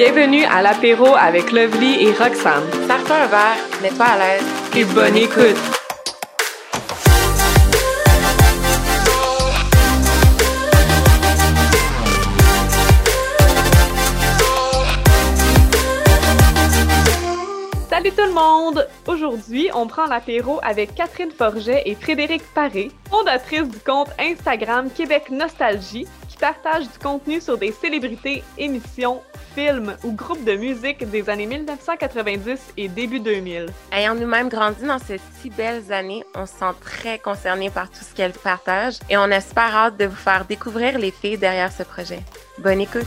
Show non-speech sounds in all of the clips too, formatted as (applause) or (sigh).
Bienvenue à l'apéro avec Lovely et Roxane. Sers-toi un verre, mets-toi à l'aise. Et bonne écoute! Salut tout le monde! Aujourd'hui, on prend l'apéro avec Catherine Forget et Frédéric Paré, fondatrice du compte Instagram Québec Nostalgie, partage du contenu sur des célébrités, émissions, films ou groupes de musique des années 1990 et début 2000. Ayant nous-mêmes grandi dans ces si belles années, on se sent très concernés par tout ce qu'elles partagent et on espère hâte de vous faire découvrir les filles derrière ce projet. Bonne écoute!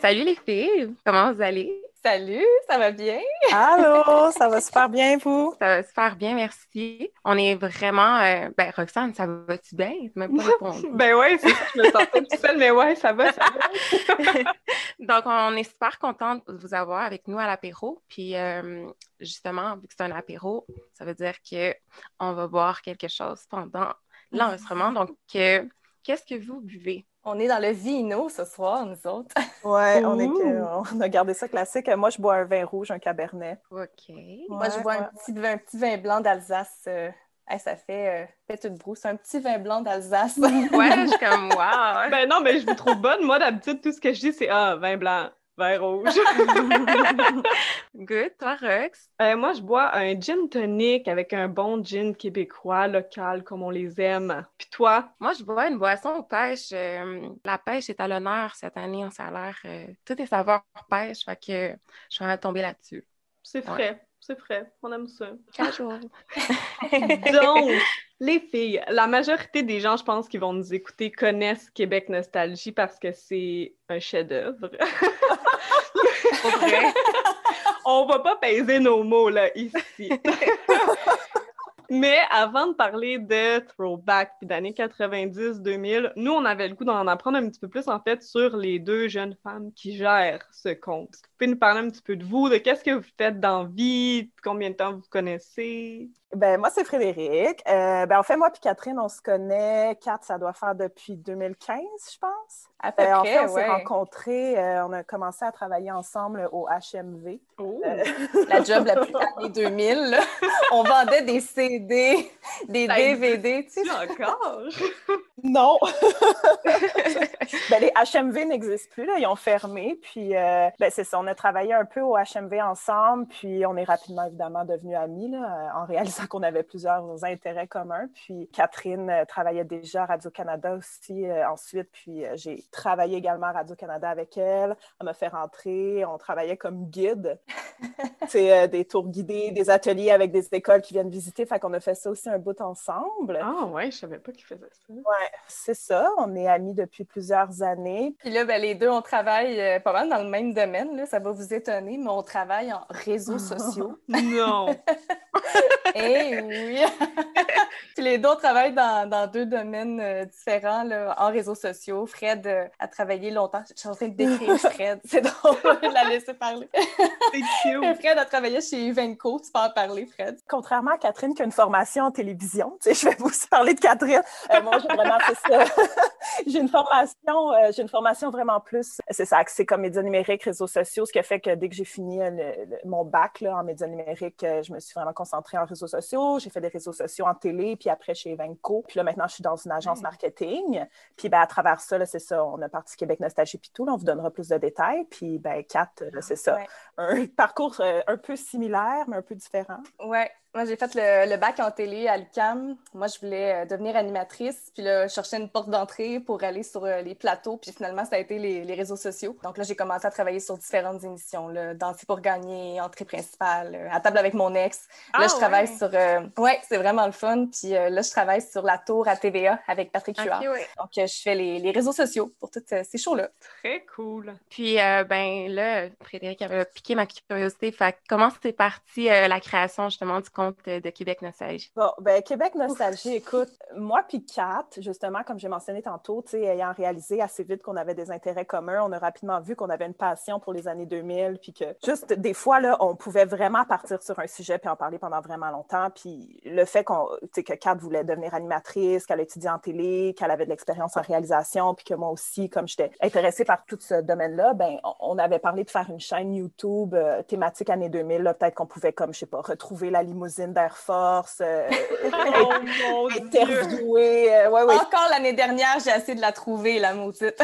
Salut les filles, comment vous allez? Salut, ça va bien? Allô, ça va super bien, vous? (laughs) Ça va super bien, merci. On est vraiment. euh, ben, Roxane, ça va-tu bien? Même pas (laughs) répondu. Ben ouais, c'est ça, je me sentais toute seule, mais ouais, ça va, ça va. (laughs) Donc, on est super contente de vous avoir avec nous à l'apéro. Puis, euh, justement, vu que c'est un apéro, ça veut dire qu'on va boire quelque chose pendant l'enregistrement. Donc, euh, qu'est-ce que vous buvez? On est dans le vino ce soir, nous autres. (laughs) Ouais, on, est, on a gardé ça classique. Moi, je bois un vin rouge, un cabernet. OK. Moi, je bois ouais. un, petit, vin- un petit vin blanc d'Alsace. euh, hey, ça fait, euh, une brousse. Un petit vin blanc d'Alsace. Ouais, je suis comme, wow! Ben non, mais je vous trouve bonne. Moi, d'habitude, tout ce que je dis, c'est Ah, vin blanc, vin rouge. (laughs) Good. Toi, Rox? Euh, moi, je bois un gin tonic avec un bon gin québécois, local, comme on les aime. Puis toi? Moi, je bois une boisson aux pêches. Euh, la pêche est à l'honneur cette année. Ça a l'air. euh, tout est saveur pêche. Fait que je suis vraiment tombée là-dessus. C'est frais, c'est frais. On aime ça. Casual. (laughs) Donc, les filles, la majorité des gens, je pense, qui vont nous écouter connaissent Québec Nostalgie parce que c'est un chef-d'œuvre. (laughs) Pour vrai. (laughs) On va pas peser nos mots, là, ici. (laughs) Mais avant de parler de throwback puis d'années 90-2000, nous, on avait le goût d'en apprendre un petit peu plus, en fait, sur les deux jeunes femmes qui gèrent ce compte. Est-ce que vous pouvez nous parler un petit peu de vous, de qu'est-ce que vous faites dans vie, combien de temps vous connaissez? Ben, moi, c'est Frédéric. Euh, ben, en fait, moi puis Catherine, on se connaît. Kat, ça doit faire depuis 2015, je pense. À peu Euh, en fait, on s'est ouais. rencontrés, euh, on a commencé à travailler ensemble au HMV. Oh! Euh, La job la plus années 2000. là. (laughs) On vendait des CD, des Ça DVD, tu sais. Encore? (laughs) non! ben, les HMV n'existent plus, là, ils ont fermé. Puis, euh, ben, c'est ça, on a travaillé un peu au HMV ensemble, puis on est rapidement, évidemment, devenus amis, là, en réalisant qu'on avait plusieurs intérêts communs. Puis, Catherine euh, travaillait déjà à Radio-Canada aussi euh, ensuite, puis j'ai travaillé également à Radio-Canada avec elle. Elle m'a fait rentrer, on travaillait comme guide. (laughs) C'est des tours guidés, des ateliers avec des écoles qui viennent visiter. Fait qu'on a fait ça aussi un bout ensemble. Ah ouais, je savais pas qu'ils faisaient ça. Ouais, c'est ça. On est amis depuis plusieurs années. Puis là, ben, les deux, on travaille euh, pas mal dans le même domaine. Là. Ça va vous étonner, mais on travaille en réseaux sociaux. (laughs) Non! (laughs) Eh oui! (laughs) Puis les deux, on travaille dans, dans deux domaines euh, différents là, en réseaux sociaux. Fred euh, a travaillé longtemps. Je suis en train de décrire Fred. C'est drôle de la laisser parler. C'est cute! Fred a travaillé chez Uvenco. Tu peux en parler, Fred. Contrairement à Catherine qui a une formation en télévision, tu sais, je vais vous parler de Catherine. Euh, moi, j'ai vraiment fait ça. (laughs) j'ai une formation, euh, j'ai une formation vraiment plus, c'est ça, axée comme médias numériques, réseaux sociaux, ce qui a fait que dès que j'ai fini euh, le- le- mon bac là, en médias numériques, je me suis vraiment concentrée en réseaux sociaux. J'ai fait des réseaux sociaux en télé, puis après chez Evenco. Puis là, maintenant, je suis dans une agence Mm. marketing. Puis ben, à travers ça, c'est ça, on a parti Québec Nostalgie. Là, on vous donnera plus de détails. Puis ben, Kat, c'est ça. Ouais. Un parcours un peu similaire, mais un peu différent. Ouais, moi j'ai fait le, le bac en télé à l'UQAM. Moi, je voulais euh, devenir animatrice. Puis là, je cherchais une porte d'entrée pour aller sur euh, les plateaux. Puis finalement, ça a été les, les réseaux sociaux. Donc là, j'ai commencé à travailler sur différentes émissions. Là, Danser pour gagner, entrée principale, euh, à table avec mon ex. Là, Ah, je travaille ouais. sur... euh, Ouais, c'est vraiment le fun. Puis euh, là, je travaille sur la tour à TVA avec Patrick Huard. Ouais. Donc, euh, je fais les, les réseaux sociaux pour toutes ces shows-là. Très cool! Puis, ben là, Frédéric avait piqué ma curiosité. Fait comment c'est parti la création justement du compte de Québec Nostalgie? Bon, ben, Québec Nostalgie, écoute, moi puis Kat, justement, comme j'ai mentionné tantôt, ayant réalisé assez vite qu'on avait des intérêts communs, on a rapidement vu qu'on avait une passion pour les années 2000, puis que juste des fois, là, on pouvait vraiment partir sur un sujet puis en parler pendant vraiment longtemps. Puis le fait qu'on, que Kat voulait devenir animatrice, qu'elle a étudié en télé, qu'elle avait de l'expérience en réalisation, puis que moi aussi, comme j'étais intéressée par tout ce domaine-là, ben on avait parlé de faire une chaîne YouTube euh, thématique année 2000. Peut-être qu'on pouvait, comme, je sais pas, retrouver la limousine d'Air Force, euh, (laughs) oh, (laughs) interviewer. Euh, ouais, ouais. Encore l'année dernière, j'ai essayé de la trouver, la maudite.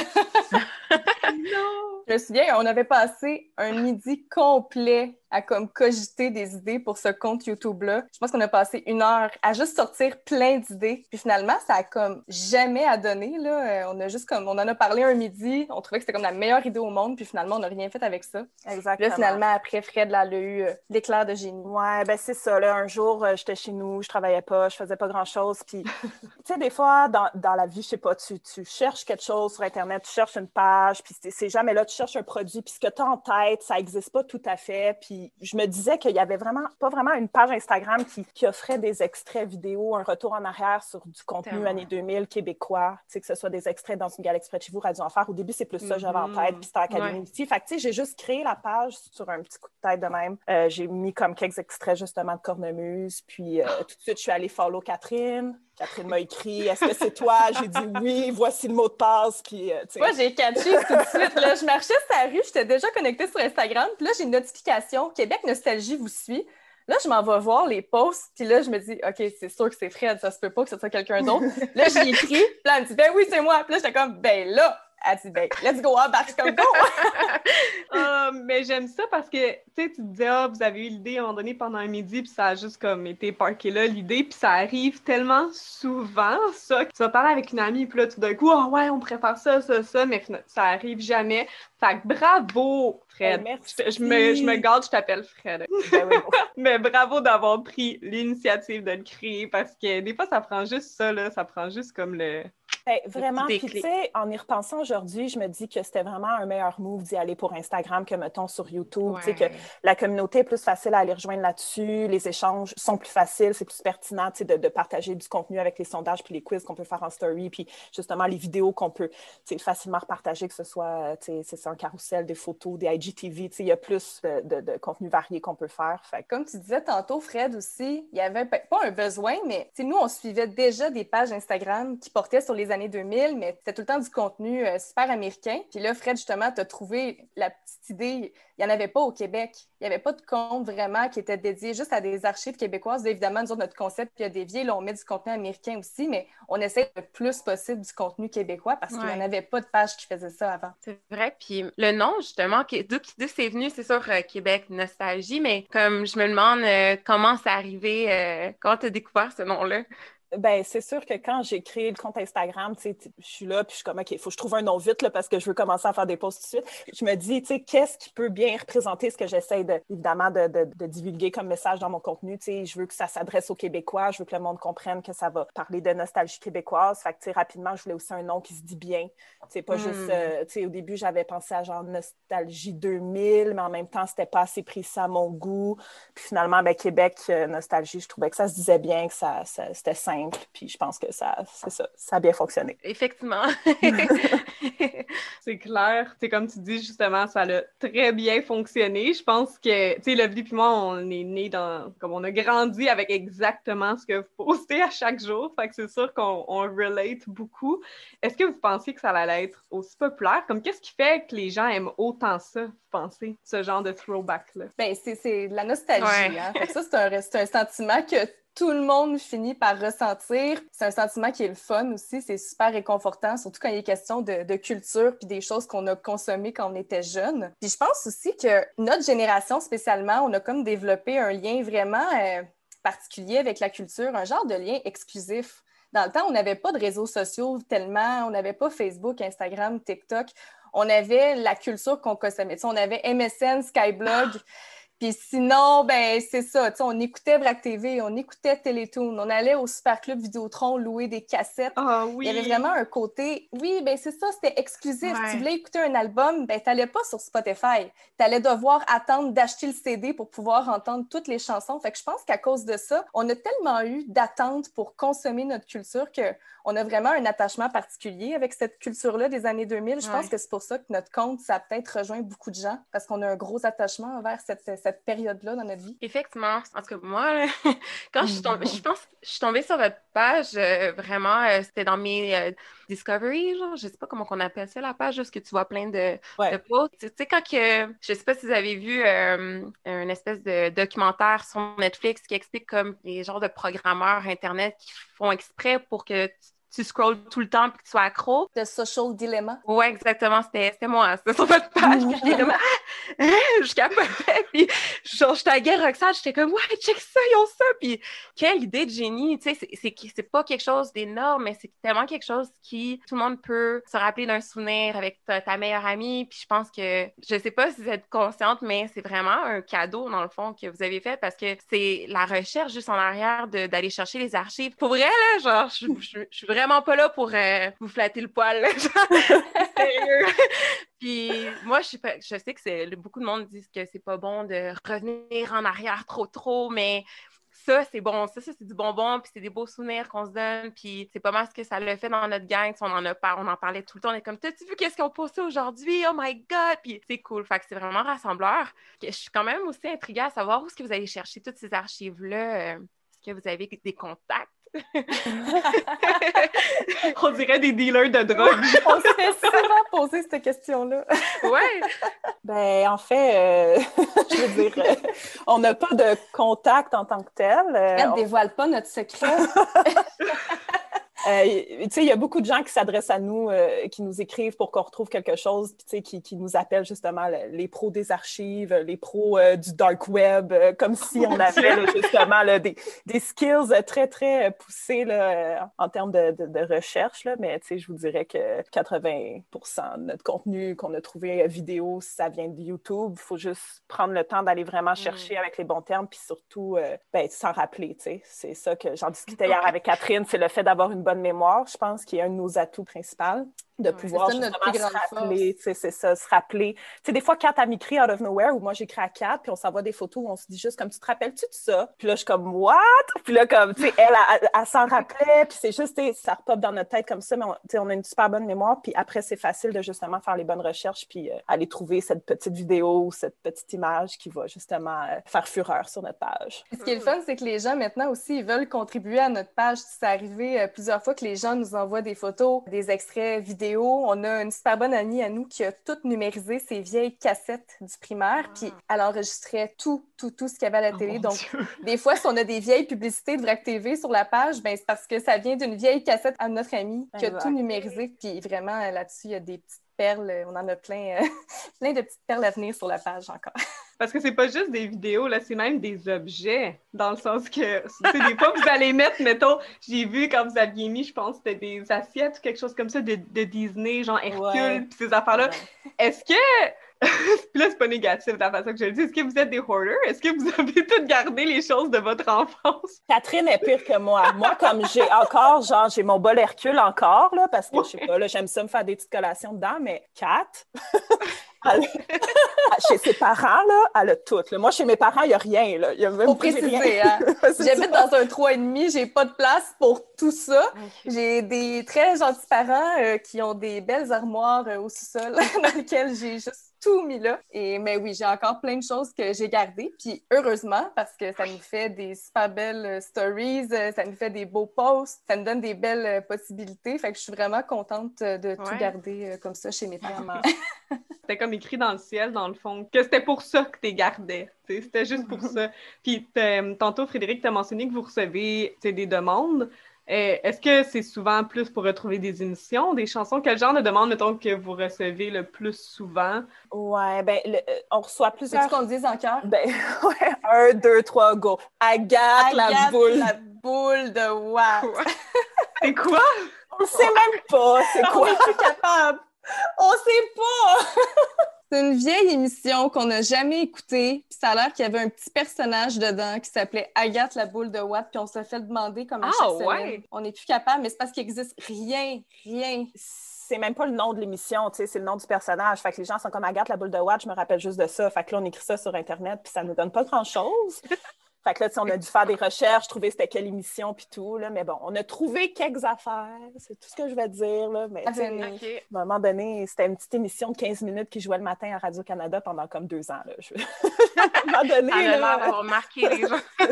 (laughs) non! Je me souviens, on avait passé un midi complet à comme cogiter des idées pour ce compte YouTube-là. Je pense qu'on a passé une heure à juste sortir plein d'idées. Puis finalement, ça a comme jamais à donner. Là. Euh, on a juste comme, on en a parlé un midi, on trouvait que c'était comme la meilleure idée au monde, puis finalement, on n'a rien fait avec ça. Exactement. Là, finalement, après, Fred, là, a eu euh, l'éclair de génie. Ouais, ben c'est ça. Là, un jour, euh, j'étais chez nous, je travaillais pas, je faisais pas grand-chose. Puis, (laughs) tu sais, des fois, dans, dans, la vie, je sais pas, tu, tu cherches quelque chose sur Internet, tu cherches une page, puis c'est jamais là, tu cherches un produit, puis ce que tu as en tête, ça existe pas tout à fait. Puis je me disais qu'il y avait vraiment, pas vraiment une page Instagram qui, qui, offrait des extraits vidéo, un retour en arrière sur du contenu années 2000 québécois, tu sais, que ce soit des extraits dans une galaxie près de chez vous, Radio Enfer. Au début, c'est plus ça que j'avais en tête, puis c'était Académie ouais. Fait que, tu sais, j'ai juste créé la page sur un petit coup de tête de même. Euh, j'ai mis comme quelques extraits, justement, de Cornemuse, puis euh, tout de suite, je suis allée follow Catherine. Catherine m'a écrit Est-ce que c'est toi? J'ai dit oui, voici le mot de passe. Puis, euh, Moi, j'ai catché tout de suite. Là, je marchais sur la rue, j'étais déjà connectée sur Instagram. Puis là, j'ai une notification Québec Nostalgie vous suit. Là, je m'en vais voir les posts, puis là, je me dis, OK, c'est sûr que c'est Fred, ça se peut pas que ce soit quelqu'un d'autre. là, j'ai écrit, puis là, elle me dit, ben oui, c'est moi. Puis là, j'étais comme, ben là, elle dit, ben, let's go, embarque comme go! uh, (laughs) mais j'aime ça parce que, tu sais, tu te disais, ah, vous avez eu l'idée à un moment donné pendant un midi, puis ça a juste comme été parké là, l'idée, puis ça arrive tellement souvent, ça, que tu vas parler avec une amie, puis là, tout d'un coup, ah ouais, on préfère ça, ça, ça, mais ça arrive jamais. Fait que bravo, Fred. Ben, je, me, je me garde, je t'appelle Fred. (laughs) Ben (laughs) mais bravo d'avoir pris l'initiative de le créer parce que des fois, ça prend juste ça, là, ça prend juste comme le ben, vraiment, puis tu sais, en y repensant aujourd'hui, je me dis que c'était vraiment un meilleur move d'y aller pour Instagram que, mettons, sur YouTube. Tu sais, que la communauté est plus facile à aller rejoindre là-dessus, les échanges sont plus faciles, c'est plus pertinent, tu sais, de, de, partager du contenu avec les sondages puis les quiz qu'on peut faire en story, puis justement les vidéos qu'on peut, tu sais, facilement repartager, que ce soit, tu sais, c'est un carrousel, des photos, des IGTV, tu sais, il y a plus de, de, contenu varié qu'on peut faire. Fait. Comme tu disais tantôt, Fred, aussi, il y avait pas un besoin, mais, tu sais, nous, on suivait déjà des pages Instagram qui portaient sur les années 2000, mais c'était tout le temps du contenu euh, super américain. Puis là, Fred, justement, tu as trouvé la petite idée. Il n'y en avait pas au Québec. Il n'y avait pas de compte vraiment qui était dédié juste à des archives québécoises. Évidemment, nous notre concept, puis il y a des vieilles, là, on met du contenu américain aussi, mais on essaie le plus possible du contenu québécois parce qu'il n'y en avait pas de page qui faisait ça avant. C'est vrai. Puis le nom, justement, d'où c'est venu, c'est sur euh, Québec Nostalgie, mais comme je me demande euh, comment c'est arrivé, quand tu as découvert ce nom-là? Ben, c'est sûr que quand j'ai créé le compte Instagram, je suis là, puis je suis comme, OK, il faut que je trouve un nom vite, là, parce que je veux commencer à faire des posts tout de suite. Je me dis, tu sais, qu'est-ce qui peut bien représenter ce que j'essaie, de, évidemment, de, de, divulguer comme message dans mon contenu? Tu sais, je veux que ça s'adresse aux Québécois, je veux que le monde comprenne que ça va parler de nostalgie québécoise. Fait que, tu sais, rapidement, je voulais aussi un nom qui se dit bien. Tu sais, pas juste, hmm. euh, tu sais, au début, j'avais pensé à genre Nostalgie 2000, mais en même temps, c'était pas assez précis à mon goût. Puis finalement, ben, Québec, euh, Nostalgie, je trouvais que ça se disait bien, que ça, ça c'était simple puis je pense que ça, ça, ça a bien fonctionné. Effectivement. (laughs) c'est clair. C'est comme tu dis, justement, ça a très bien fonctionné. Je pense que, tu sais, Lovely puis moi, on est nés dans, comme on a grandi avec exactement ce que vous postez à chaque jour. Fait que c'est sûr qu'on relate beaucoup. Est-ce que vous pensez que ça allait être aussi populaire? Comme qu'est-ce qui fait que les gens aiment autant ça, vous pensez, ce genre de throwback-là? Ben, c'est la nostalgie. Hein? ça, c'est un, un sentiment que tout le monde finit par ressentir. C'est un sentiment qui est le fun aussi, c'est super réconfortant, surtout quand il est question de, culture puis des choses qu'on a consommées quand on était jeune. Puis je pense aussi que notre génération spécialement, on a comme développé un lien vraiment euh, particulier avec la culture, un genre de lien exclusif. Dans le temps, on n'avait pas de réseaux sociaux tellement, on n'avait pas Facebook, Instagram, TikTok. On avait la culture qu'on consommait. on avait MSN, Skyblog. Puis sinon, ben c'est ça. On écoutait Vrac TV, on écoutait Télétoon, on allait au Super Club Vidéotron louer des cassettes. Ah oui. Il y avait vraiment un côté. Oui, ben c'est ça, c'était exclusif. Si tu voulais écouter un album, ben t'allais pas sur Spotify. Tu allais devoir attendre d'acheter le CD pour pouvoir entendre toutes les chansons. Fait que je pense qu'à cause de ça, on a tellement eu d'attentes pour consommer notre culture que on a vraiment un attachement particulier avec cette culture-là des années 2000. Je pense que c'est pour ça que notre compte, ça a peut-être rejoint beaucoup de gens parce qu'on a un gros attachement envers cette cette période-là dans notre vie? Effectivement. En tout cas, moi, (laughs) quand je suis tombée, je pense, je suis tombée sur votre page, euh, vraiment, euh, c'était dans mes euh, Discovery, genre, je sais pas comment on appelle ça, la page, juste que tu vois plein de, posts. Tu sais, quand que, je sais pas si vous avez vu un espèce de documentaire sur Netflix qui explique comme les genres de programmeurs Internet qui font exprès pour que tu tu scrolls tout le temps puis que tu sois accro. The Social Dilemma. Ouais, exactement. C'était moi. (laughs) C'était sur votre page. puis j'étais comme, ah, (laughs) hein, je capotais. Puis genre, je taguais Roxane. J'étais comme, ouais, check ça, ils ont ça. Puis quelle idée de génie. Tu sais, c'est pas quelque chose d'énorme, mais c'est tellement quelque chose qui, tout le monde peut se rappeler d'un souvenir avec ta, meilleure amie. Puis je pense que, je sais pas si vous êtes consciente, mais c'est vraiment un cadeau, dans le fond, que vous avez fait parce que c'est la recherche juste en arrière d'aller chercher les archives. Pour vrai, là, genre, je, je, je suis vraiment vraiment pas là pour euh, vous flatter le poil. (laughs) Puis moi, je, je sais que beaucoup de monde disent que c'est pas bon de revenir en arrière trop trop, mais ça, c'est bon. Ça, ça c'est du bonbon, puis c'est des beaux souvenirs qu'on se donne, puis c'est pas mal ce que ça le fait dans notre gang. On en a pas, on en parlait tout le temps. On est comme, t'as-tu vu qu'est-ce qu'on posté aujourd'hui? Oh my God! Puis c'est cool. Fait que c'est vraiment rassembleur. Je suis quand même aussi intriguée à savoir où est-ce que vous allez chercher toutes ces archives-là. Euh, est-ce que vous avez des contacts? On dirait des dealers de drogue. On s'est souvent posé cette question-là. ouais. Ben, en fait, euh, (laughs) je veux dire, euh, on n'a pas de contact en tant que tel. Euh, ne dévoile pas notre secret. (laughs) Euh, tu sais, il y a beaucoup de gens qui s'adressent à nous, euh, qui nous écrivent pour qu'on retrouve quelque chose, tu sais, qui, qui, nous appellent justement les pros des archives, les pros euh, du dark web, comme si on avait justement des, des, skills très, très poussés là, en termes de, de, recherche. Là. Mais tu sais, je vous dirais que 80% de notre contenu qu'on a trouvé vidéo, ça vient de YouTube. Il faut juste prendre le temps d'aller vraiment chercher mm. avec les bons termes, puis surtout ben, s'en rappeler. Tu sais. C'est ça que j'en discutais hier avec Catherine, c'est le fait d'avoir une bonne de mémoire, je pense, qui est un de nos atouts principaux de pouvoir justement se rappeler, c'est ça, se rappeler. Tu sais, des fois, Kat, a m'écrit out of nowhere, ou moi, j'écris à Kat, puis on s'envoie des photos où on se dit juste comme, tu te rappelles-tu de ça? Puis là, je suis comme, what? Puis là, comme, tu sais, elle, elle, s'en rappelait, puis c'est juste, ça repop dans notre tête comme ça, mais on, on a une super bonne mémoire, puis après, c'est facile de justement faire les bonnes recherches, puis euh, aller trouver cette petite vidéo ou cette petite image qui va justement euh, faire fureur sur notre page. Ce qui est le fun, c'est que les gens, maintenant aussi, ils veulent contribuer à notre page. C'est arrivé euh, plusieurs fois que les gens nous envoient des photos, des extraits vidéo on a une super bonne amie à nous qui a tout numérisé ses vieilles cassettes du primaire, puis ah. elle enregistrait tout, tout, tout ce qu'il y avait à la oh télé. Donc, des fois, si on a des vieilles publicités de VRAC TV sur la page, ben, c'est parce que ça vient d'une vieille cassette à notre amie qui a tout numérisé. Puis vraiment, là-dessus, il y a des petites perles. On en a plein, euh, (laughs) plein de petites perles à venir sur la page encore. Parce que c'est pas juste des vidéos, là, c'est même des objets, dans le sens que, des fois, vous allez mettre, mettons, j'ai vu quand vous aviez mis, je pense, c'était des assiettes ou quelque chose comme ça de, Disney, genre Hercule, puis ces affaires-là. Est-ce que (laughs) puis là, c'est pas négatif de la façon que je le dis. Est-ce que vous êtes des hoarders? Est-ce que vous avez (laughs) tout gardé les choses de votre enfance? Catherine est pire que moi. Moi, comme j'ai encore, genre, j'ai mon bol Hercule encore, là, parce que je sais pas, là, j'aime ça me faire des petites collations dedans, mais Kat, (laughs) chez ses parents, là, elle a tout. Moi, chez mes parents, il n'y a rien. Là. Y a même préciser, hein? (laughs) J'habite dans un 3,5, j'ai pas de place pour tout ça. J'ai des très gentils parents euh, qui ont des belles armoires euh, au sous-sol (laughs) dans lesquelles j'ai juste tout mis là. Et, mais oui, j'ai encore plein de choses que j'ai gardées. Puis heureusement, parce que ça nous fait des super belles euh, stories, euh, ça nous fait des beaux posts, ça nous donne des belles euh, possibilités. Fait que je suis vraiment contente de tout garder comme ça chez mes parents. (laughs) c'était comme écrit dans le ciel, dans le fond, que c'était pour ça que tu gardais. C'était juste pour (laughs) ça. Puis tantôt, Frédéric, tu as mentionné que vous recevez des demandes. Eh, est-ce que c'est souvent plus pour retrouver des émissions, des chansons? Quel genre de demande, mettons, que vous recevez le plus souvent? Ouais, ben, euh, on reçoit plusieurs. C'est ce qu'on dise en cœur? Ben, (laughs) ouais, un, deux, trois, go. Agathe, la boule. la boule de Watt. c'est quoi? On sait même pas, c'est (laughs) quoi? On est capable. On sait pas! (laughs) C'est une vieille émission qu'on n'a jamais écoutée. Puis ça a l'air qu'il y avait un petit personnage dedans qui s'appelait Agathe la boule de Watt. Puis on s'est fait demander comment ah, ouais. On n'est plus capable, mais c'est parce qu'il existe rien, rien. C'est même pas le nom de l'émission, tu sais, c'est le nom du personnage. Fait que les gens sont comme Agathe la boule de Watt, je me rappelle juste de ça. Fait que là, on écrit ça sur Internet, puis ça nous donne pas grand-chose. Fait que là, on a dû faire des recherches, trouver c'était quelle émission, puis tout, là. Mais bon, on a trouvé quelques affaires, c'est tout ce que je vais dire, là. Mais, à un moment donné, c'était une petite émission de 15 minutes qui jouait le matin à Radio-Canada pendant comme deux ans, là. (laughs) Je- à un moment Ça a donné, l'air là... d'avoir marqué les gens. (laughs)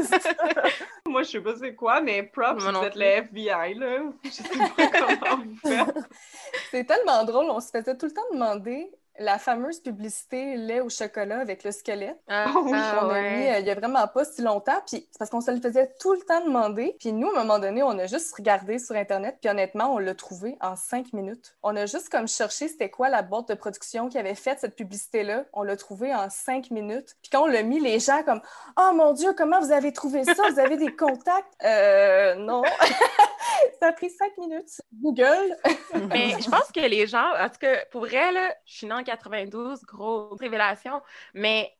Moi, je sais pas c'est quoi, mais props, vous êtes le FBI, là. Je sais pas comment vous faites. (laughs) C'est tellement drôle, on se faisait tout le temps demander la fameuse publicité lait au chocolat avec le squelette. Ah, (laughs) oui, ah, On a ouais. mis euh, il y a vraiment pas si longtemps, puis c'est parce qu'on se le faisait tout le temps demander. Puis nous, à un moment donné, on a juste regardé sur Internet, puis honnêtement, on l'a trouvé en cinq minutes. On a juste comme cherché c'était quoi la boîte de production qui avait fait cette publicité-là. On l'a trouvé en cinq minutes. Puis quand on l'a mis, les gens comme « Oh mon Dieu, comment vous avez trouvé ça? Vous avez des contacts? » Euh, non. (laughs) (laughs) ça a pris cinq minutes. Google. (laughs) Mais je pense que les gens, en tout cas, pour vrai, là, je suis née en 92, grosse révélation, mais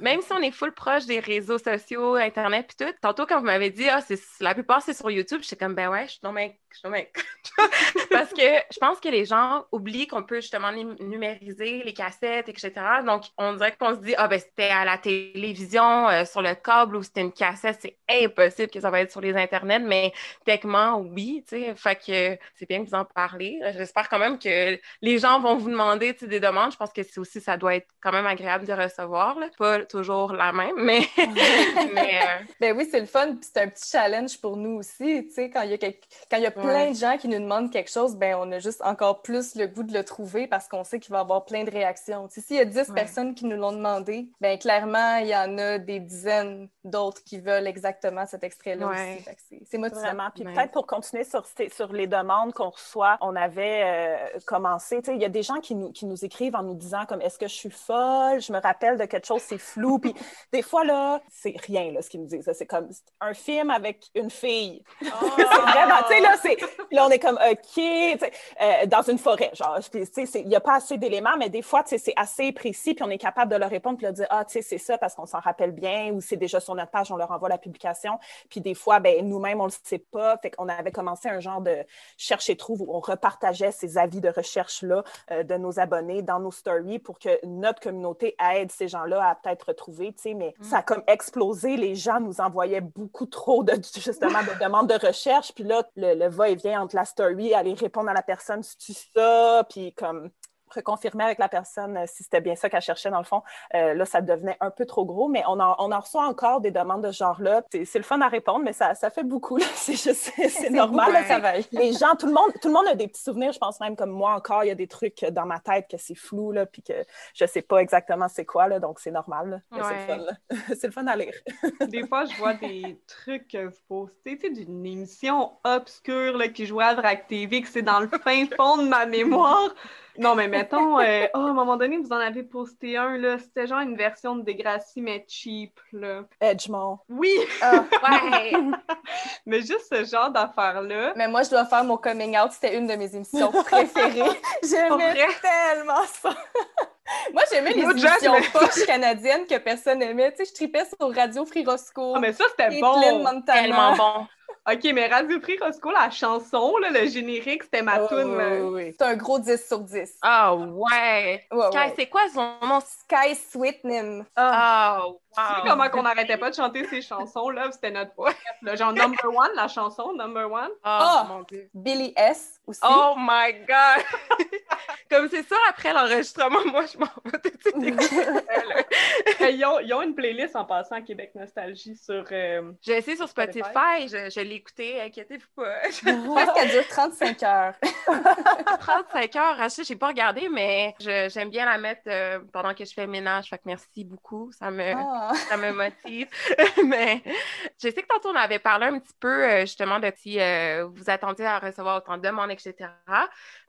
même si on est full proche des réseaux sociaux, Internet puis tout, tantôt quand vous m'avez dit, ah, c'est, la plupart c'est sur YouTube, j'étais comme, ben ouais, je suis non mais, je suis mais... (laughs) Parce que je pense que les gens oublient qu'on peut justement num- numériser les cassettes, etc. Donc, on dirait qu'on se dit, ah, ben c'était à la télévision, euh, sur le câble ou c'était une cassette, c'est impossible que ça va être sur les Internets, mais techniquement, oui, tu sais. Fait que c'est bien que vous en parlez. J'espère quand même que les gens vont vous demander des demandes. Je pense que c'est aussi, ça doit être quand même agréable de recevoir. Là. Toujours la même, mais. (laughs) mais euh, Ben oui, c'est le fun, puis c'est un petit challenge pour nous aussi, tu sais, quand il y a, quelque- quand il y a plein Ouais. de gens qui nous demandent quelque chose, ben on a juste encore plus le goût de le trouver parce qu'on sait qu'il va y avoir plein de réactions. S'il y a 10 Ouais. personnes qui nous l'ont demandé, ben clairement, il y en a des dizaines d'autres qui veulent exactement cet extrait-là Ouais. aussi. C'est- motivant. Vraiment. Puis Ouais. peut-être pour continuer sur, sur les demandes qu'on reçoit, on avait euh, commencé. Il y a des gens qui nous, qui nous écrivent en nous disant comme est-ce que je suis folle, je me rappelle de quelque chose, c'est flou. Puis (laughs) des fois, là, c'est rien, là, ce qu'ils nous disent. C'est comme un film avec une fille. (laughs) c'est vraiment, tu sais, là, c'est. puis Là, on est comme OK, euh, dans une forêt, genre. Puis, tu sais, il n'y a pas assez d'éléments, mais des fois, tu sais, c'est assez précis, puis on est capable de leur répondre, puis leur dire Ah, tu sais, c'est ça parce qu'on s'en rappelle bien, ou c'est déjà sur notre page, on leur envoie la publication. Puis des fois, ben, nous-mêmes, on ne le sait pas. Fait qu'on avait commencé un genre de cherche et trouve où on repartageait ces avis de recherche-là euh, de nos abonnés dans nos stories pour que notre communauté aide ces gens-là à peut-être retrouver, tu sais. Mais ça a comme explosé. Les gens nous envoyaient beaucoup trop de, (laughs) justement, de demandes de recherche. Puis là, le, le va-et-vient entre la story, aller répondre à la personne, si tu ça, puis comme reconfirmer avec la personne euh, si c'était bien ça qu'elle cherchait dans le fond. Euh, là, ça devenait un peu trop gros, mais on en, on en reçoit encore des demandes de ce genre-là. C'est le fun à répondre, mais ça, ça fait beaucoup. (laughs) (laughs) C'est normal. beaucoup là. travail. Les gens, tout le, monde, tout le monde a des petits souvenirs. Je pense même comme moi encore, il y a des trucs dans ma tête que c'est flou, là, puis que je sais pas exactement c'est quoi, là, donc c'est normal. (laughs) C'est le fun. le à lire. Des fois, je vois des trucs que vous postez, d'une émission obscure là, qui jouait à Vrac TV, que c'est dans le fin fond de ma mémoire. Non, mais mettons, euh, oh, à un moment donné, vous en avez posté un, là, c'était genre une version de Degrassi, mais cheap, là. Edgemont. Oui, Ah, (laughs) ouais. mais juste ce genre d'affaires-là. mais moi, je dois faire mon coming out. C'était une de mes émissions (laughs) préférées. J'aimais tellement ça. (laughs) Moi, j'aimais les émissions poches canadiennes que personne aimait. Tu sais, je tripais sur Radio Free Roscoe, Ah, mais ça, c'était bon. Montana. Tellement bon. OK, mais Radio Prix Roscoe, la chanson, là, le générique, c'était ma Oh, toune. oui, là. oui, oui. C'est un gros 10 sur 10. Ah ouais. Ouais, Sky, ouais. c'est quoi son nom? Sky Sweetnim. Ah, Tu sais wow. comment qu'on n'arrêtait pas de chanter ces chansons, là? C'était notre poète, (laughs) là. Genre number one, la chanson, number one. Ah, Ah. mon Dieu. Billy S. aussi. Oh my God! (laughs) Comme c'est ça, après l'enregistrement, moi, je m'en vais tout de suite (laughs) ils, ont, ils ont une playlist en passant à Québec Nostalgie sur. euh, J'ai essayé sur Spotify, je, je l'ai écouté, inquiétez-vous pas. Je pense qu'elle dure 35 heures. 35 heures, ça, j'ai pas regardé, mais j'aime bien la mettre euh, pendant que je fais le ménage. Fait que merci beaucoup, ça me, Ah. ça me motive. (laughs) mais je sais que tantôt, on avait parlé un petit peu euh, justement de si euh, vous attendiez à recevoir autant de demandes, etc.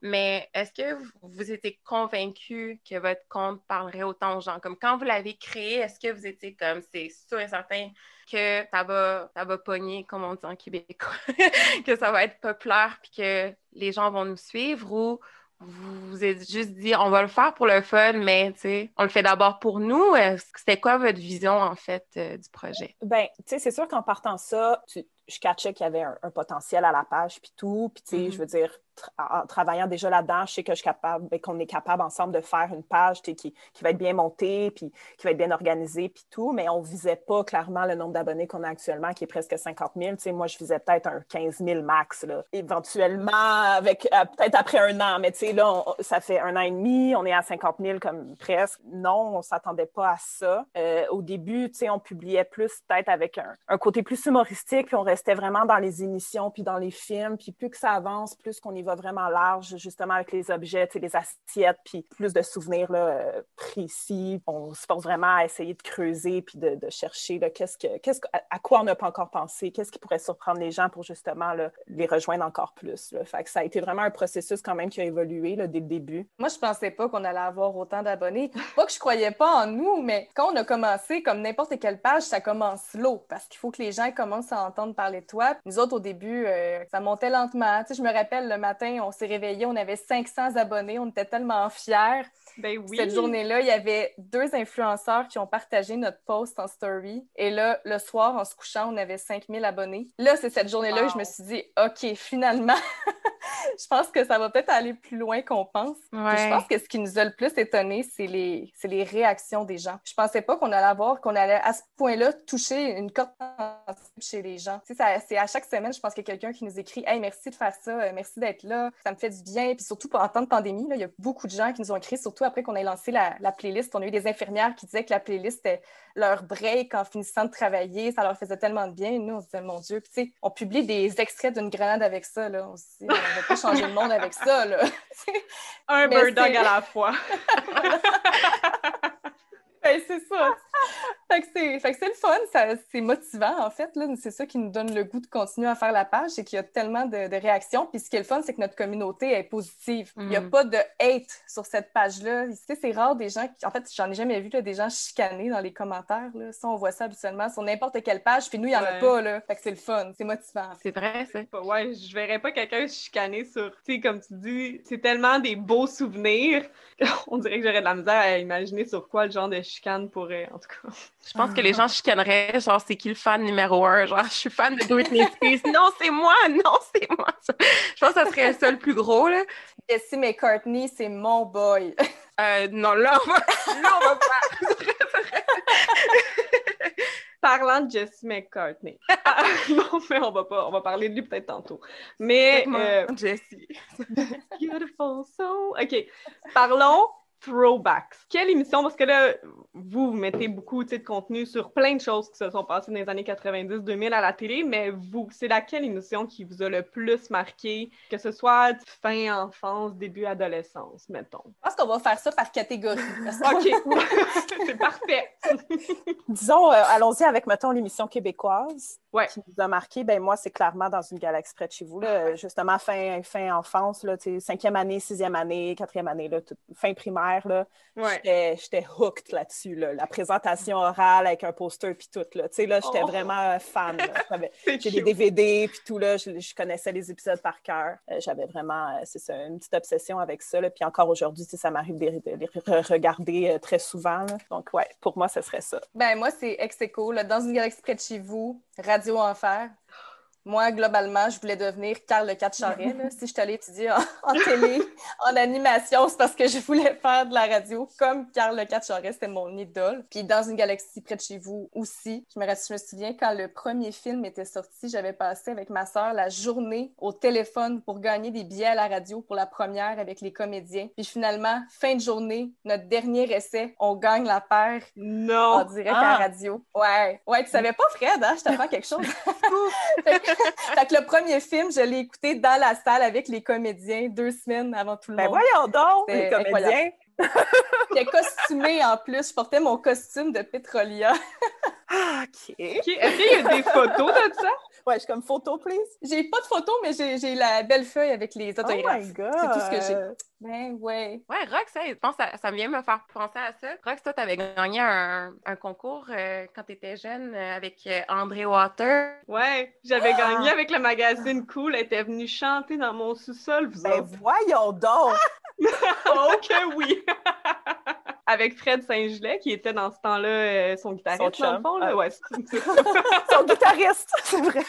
Mais est-ce que vous, vous étiez convaincu que votre compte parlerait autant aux gens? Comme quand vous l'avez créé, est-ce que vous étiez comme, c'est sûr et certain que ça va, ça va pogner, comme on dit en québécois, (laughs) que ça va être populaire puis que les gens vont nous suivre ou vous vous êtes juste dit on va le faire pour le fun, mais tu sais, on le fait d'abord pour nous. C'était quoi votre vision en fait euh, du projet? Ben, tu sais, c'est sûr qu'en partant ça, tu- je catchais qu'il y avait un, un potentiel à la page, puis tout. Puis, tu sais, Mhm. je veux dire, en travaillant déjà là-dedans, je sais que je suis capable, ben, qu'on est capable ensemble de faire une page qui, va être bien montée, puis qui va être bien organisée, puis tout, mais on ne visait pas clairement le nombre d'abonnés qu'on a actuellement, qui est presque 50 000. Tu sais, moi, je visais peut-être un 15 000 max, éventuellement, avec euh, peut-être après un an, mais là, ça fait un an et demi, on est à 50 000 comme presque. Non, on ne s'attendait pas à ça. Euh, au début, on publiait plus peut-être avec un, un, côté plus humoristique, puis on restait vraiment dans les émissions, puis dans les films, puis plus que ça avance, plus qu'on y va vraiment large, justement avec les objets, les assiettes, puis plus de souvenirs là, précis. On se force vraiment à essayer de creuser, puis de, chercher qu'est-ce que, à, quoi on n'a pas encore pensé, qu'est-ce qui pourrait surprendre les gens pour justement là, les rejoindre encore plus. Là. Ça a été vraiment un processus quand même qui a évolué là, dès le début. Moi, je pensais pas qu'on allait avoir autant d'abonnés. Pas que je croyais pas en nous, mais quand on a commencé, comme n'importe quelle page, ça commence low parce qu'il faut que les gens commencent à entendre parler de toi. Nous autres, au début, euh, ça montait lentement. Je me rappelle, le matin, on s'est réveillé, on avait 500 abonnés, on était tellement fiers. Ben oui. Cette journée-là, il y avait deux influenceurs qui ont partagé notre post en story. Et là, le soir, en se couchant, on avait 5000 abonnés. Là, c'est cette journée-là que je me suis dit, OK, finalement, (laughs) je pense que ça va peut-être aller plus loin qu'on pense. Je pense que ce qui nous a le plus étonné, c'est les, les réactions des gens. Je pensais pas qu'on allait avoir, qu'on allait à ce point-là toucher une corde chez les gens. C'est à chaque semaine, je pense qu'il y a quelqu'un qui nous écrit Hey, merci de faire ça, euh, merci d'être là, ça me fait du bien. Puis surtout, en temps de pandémie, là, il y a beaucoup de gens qui nous ont écrit, surtout après qu'on ait lancé la, la, playlist. On a eu des infirmières qui disaient que la playlist était leur break en finissant de travailler. Ça leur faisait tellement de bien. Nous, on se disait, mon Dieu. Puis, tu sais, on publie des extraits d'une grenade avec ça. Là. On se dit, on va pas changer le monde avec ça. Là. (laughs) Un bird dog à la fois. (laughs) (laughs) ben, c'est ça. Fait que c'est le fun, c'est motivant en fait. C'est ça qui nous donne le goût de continuer à faire la page, c'est qu'il y a tellement de, réactions. Puis ce qui est le fun, c'est que notre communauté est positive. Il n'y a mm. pas de hate sur cette page-là. C'est rare des gens qui. En fait, j'en ai jamais vu des gens chicanés dans les commentaires. Là. Ça, on voit ça habituellement sur n'importe quelle page, puis nous, il n'y en a pas. Là. Fait que c'est le fun, c'est motivant. C'est vrai, c'est. Ouais, je verrais pas quelqu'un chicaner sur. Tu sais, comme tu dis, c'est tellement des beaux souvenirs. (laughs) on dirait que j'aurais de la misère à imaginer sur quoi le genre de chicane pourrait, en tout cas. Je pense que les gens chicaneraient, genre, c'est qui le fan numéro un? Genre, je suis fan de Britney Spears. non, c'est moi! Non, c'est moi! Je pense que ça serait ça le plus gros, là. Jesse McCartney, c'est mon boy. Euh, non, là, on va, là, on va pas. Parlant de Jesse McCartney. Ah, (laughs) non, mais on va pas, on va parler de lui peut-être tantôt. Mais euh, Jesse. Beautiful soul. OK. Parlons throwbacks. Quelle émission, parce que là, vous, mettez beaucoup de contenu sur plein de choses qui se sont passées dans les années 90-2000 à la télé, mais vous, c'est laquelle émission qui vous a le plus marqué, que ce soit fin enfance, début adolescence, mettons? Je pense qu'on va faire ça par catégorie. OK, (laughs) (laughs) c'est parfait. (laughs) Disons, euh, allons-y avec, mettons, l'émission québécoise ouais. qui nous a marqué. Ben moi, c'est clairement dans une galaxie près de chez vous, là, justement, fin, fin enfance, là, cinquième année, sixième année, quatrième année, là, fin primaire J'étais hooked là-dessus. La présentation orale avec un poster puis tout. Là, là j'étais oh. vraiment fan. (laughs) J'ai des DVD puis tout. Là, je, connaissais les épisodes par cœur. Euh, j'avais vraiment euh, c'est une petite obsession avec ça. Puis encore aujourd'hui, ça m'arrive de, les regarder euh, très souvent. Donc, ouais, pour moi, ce serait ça. Ben moi, c'est ex Dans une galaxie près de chez vous, Radio Enfer. Moi, globalement, je voulais devenir Carl Le Charret. Si je allée étudier en, télé, (laughs) en animation, c'est parce que je voulais faire de la radio comme Carl Le Charret, c'était mon idole. Puis dans une galaxie près de chez vous aussi. Je me, je me souviens quand le premier film était sorti, j'avais passé avec ma soeur la journée au téléphone pour gagner des billets à la radio pour la première avec les comédiens. Puis finalement, fin de journée, notre dernier essai, on gagne la paire non. en direct à la ah! radio. Ouais. Ouais, tu savais pas, Fred, hein? Je t'apprends quelque chose. (laughs) (laughs) fait que le premier film, je l'ai écouté dans la salle avec les comédiens deux semaines avant tout le ben monde. Ben voyons donc, les comédiens! J'étais costumée en plus. Je portais mon costume de Petrolia. ah, OK. Est-ce qu'il y a des photos de ça? Ouais, je suis comme photo, please. J'ai pas de photos, mais j'ai la belle feuille avec les autographes. Oh my God! C'est tout ce que j'ai. Ben, ouais. Ouais, Rox, je pense que ça, ça vient me faire penser à ça. Rox, toi, tu avais gagné un, un concours euh, quand tu étais jeune euh, avec euh, André Water. Ouais, j'avais gagné avec le magazine Cool. Elle était venue chanter dans mon sous-sol, vous Ben, voyons donc! (laughs) oh que oui! (laughs) avec Fred Saint-Gelais, qui était dans ce temps-là euh, son guitariste, son dans le fond. Là. Ah. Ouais, (laughs) son guitariste, c'est vrai.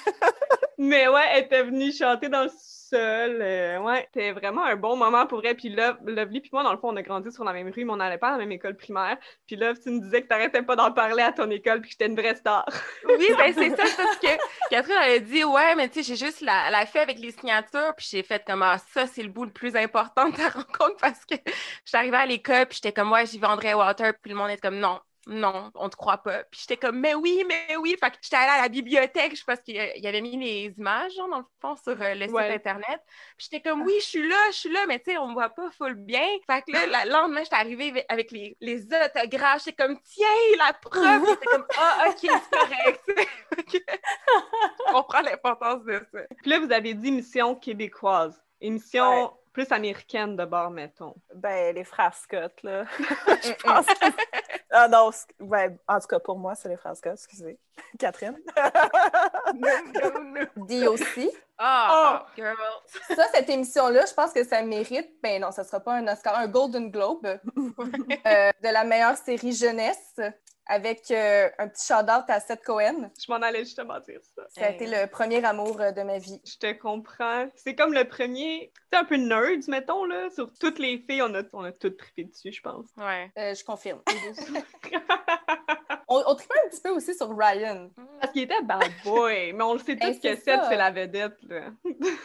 Mais ouais, elle était venue chanter dans le seul. euh, ouais, c'était vraiment un bon moment pour vrai. Puis Love, Lovely puis moi, dans le fond, on a grandi sur la même rue, mais on n'allait pas à la même école primaire. Puis Love, tu me disais que t'arrêtais pas d'en parler à ton école puis que j'étais une vraie star. Oui, ben c'est ça, c'est parce que (laughs) Catherine avait dit Ouais, mais tu sais, j'ai juste la, la fée avec les signatures, puis j'ai fait comme Ah, ça, c'est le bout le plus important de ta (laughs) rencontre parce que je suis arrivée à l'école, puis j'étais comme Ouais, j'y vendrais Water, puis le monde est comme Non. Non, on te croit pas. Puis j'étais comme, mais oui, mais oui. Fait que j'étais allée à la bibliothèque, je pense qu'il y avait mis les images, genre, dans le fond, sur euh, le site Ouais. Internet. Puis j'étais comme, oui, je suis là, je suis là, mais tu sais, on me voit pas full bien. Fait que là, le lendemain, j'étais arrivée avec les, les autographes. J'étais comme, tiens, la preuve. J'étais comme, ah, OK, c'est correct. (laughs) Ok. Je comprends l'importance de ça. Puis là, vous avez dit mission québécoise. Émission Ouais. plus américaine de bord, mettons. Ben, les frères Scott, là. (laughs) Je pense que- Ah non, ouais, en tout cas, pour moi, c'est les Scott, excusez. (laughs) Catherine. (laughs) DOC. Ah, girl. Ça, cette émission-là, je pense que ça mérite, ben non, ça sera pas un Oscar, un Golden Globe (laughs) euh, de la meilleure série jeunesse avec euh, un petit shout-out à Seth Cohen. Je m'en allais justement dire ça. Ça a été le premier amour euh, de ma vie. Je te comprends. C'est comme le premier, c'est un peu nerds, mettons, là. Sur toutes les filles, on a, on a toutes trippé dessus, je pense. Ouais. Euh, je confirme. (laughs) (laughs) On, on tripait un petit peu aussi sur Ryan. Parce qu'il était bad boy, mais on le sait Ben, (laughs) tous que c'est Seth, c'est la vedette, là.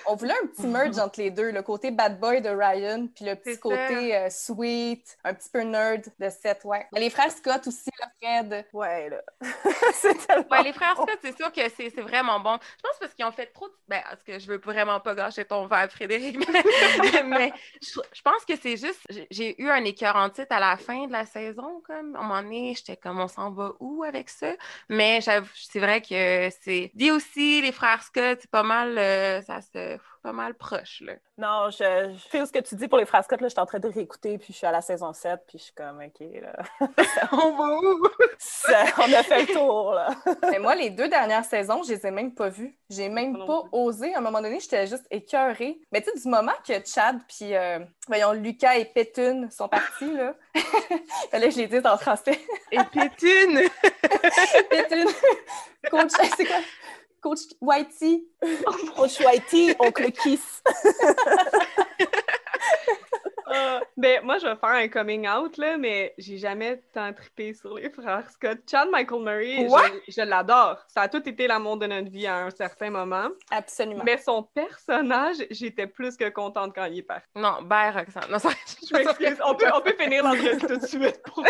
On voulait un petit merge entre les deux, le côté bad boy de Ryan, puis le petit côté euh, sweet, un petit peu nerd de Seth, ouais. Les frères Scott aussi, là, Fred. Ouais, là. (laughs) c'est tellement. Ouais, les frères Scott, c'est sûr que c'est c'est vraiment bon. Je pense parce qu'ils ont fait trop de... Ben, parce que je veux vraiment pas gâcher ton verre, Frédéric, mais, (laughs) mais je, je pense que c'est juste... j'ai- J'ai eu un écœur en titre à la fin de la saison, comme. À un moment donné, j'étais comme, on s'en va où avec ça? Mais c'est vrai que c'est... Dit aussi, les frères Scott, c'est pas mal... euh, ça se... pas mal proche, là. Non, je, je fais ce que tu dis pour les Scott, là, je suis en train de réécouter, puis je suis à la saison 7, puis je suis comme, OK, là. (laughs) On va où? Ça- on a fait le tour, là. (laughs) Mais moi, les deux dernières saisons, je les ai même pas vues. J'ai même pas osé. À un moment donné, j'étais juste écœurée. Mais tu sais, du moment que Chad puis, euh, voyons, Lucas et Pétune sont partis, là. (laughs) Fallait que je les dise en français. Et Pétune! Pétune. Coach, c'est quoi? Coach Whitey. Coach Whitey, oncle Kiss. Ah, (laughs) ben, moi, je vais faire un coming out, là, mais j'ai jamais tant trippé sur les frères Scott. Chad Michael Murray, What? je, je l'adore. Ça a tout été l'amour de notre vie à un certain moment. Absolument. Mais son personnage, j'étais plus que contente quand il est parti. Non, bye, Roxane. Non, ça- Je m'excuse. On peut, on peut finir l'entrevue tout de suite pour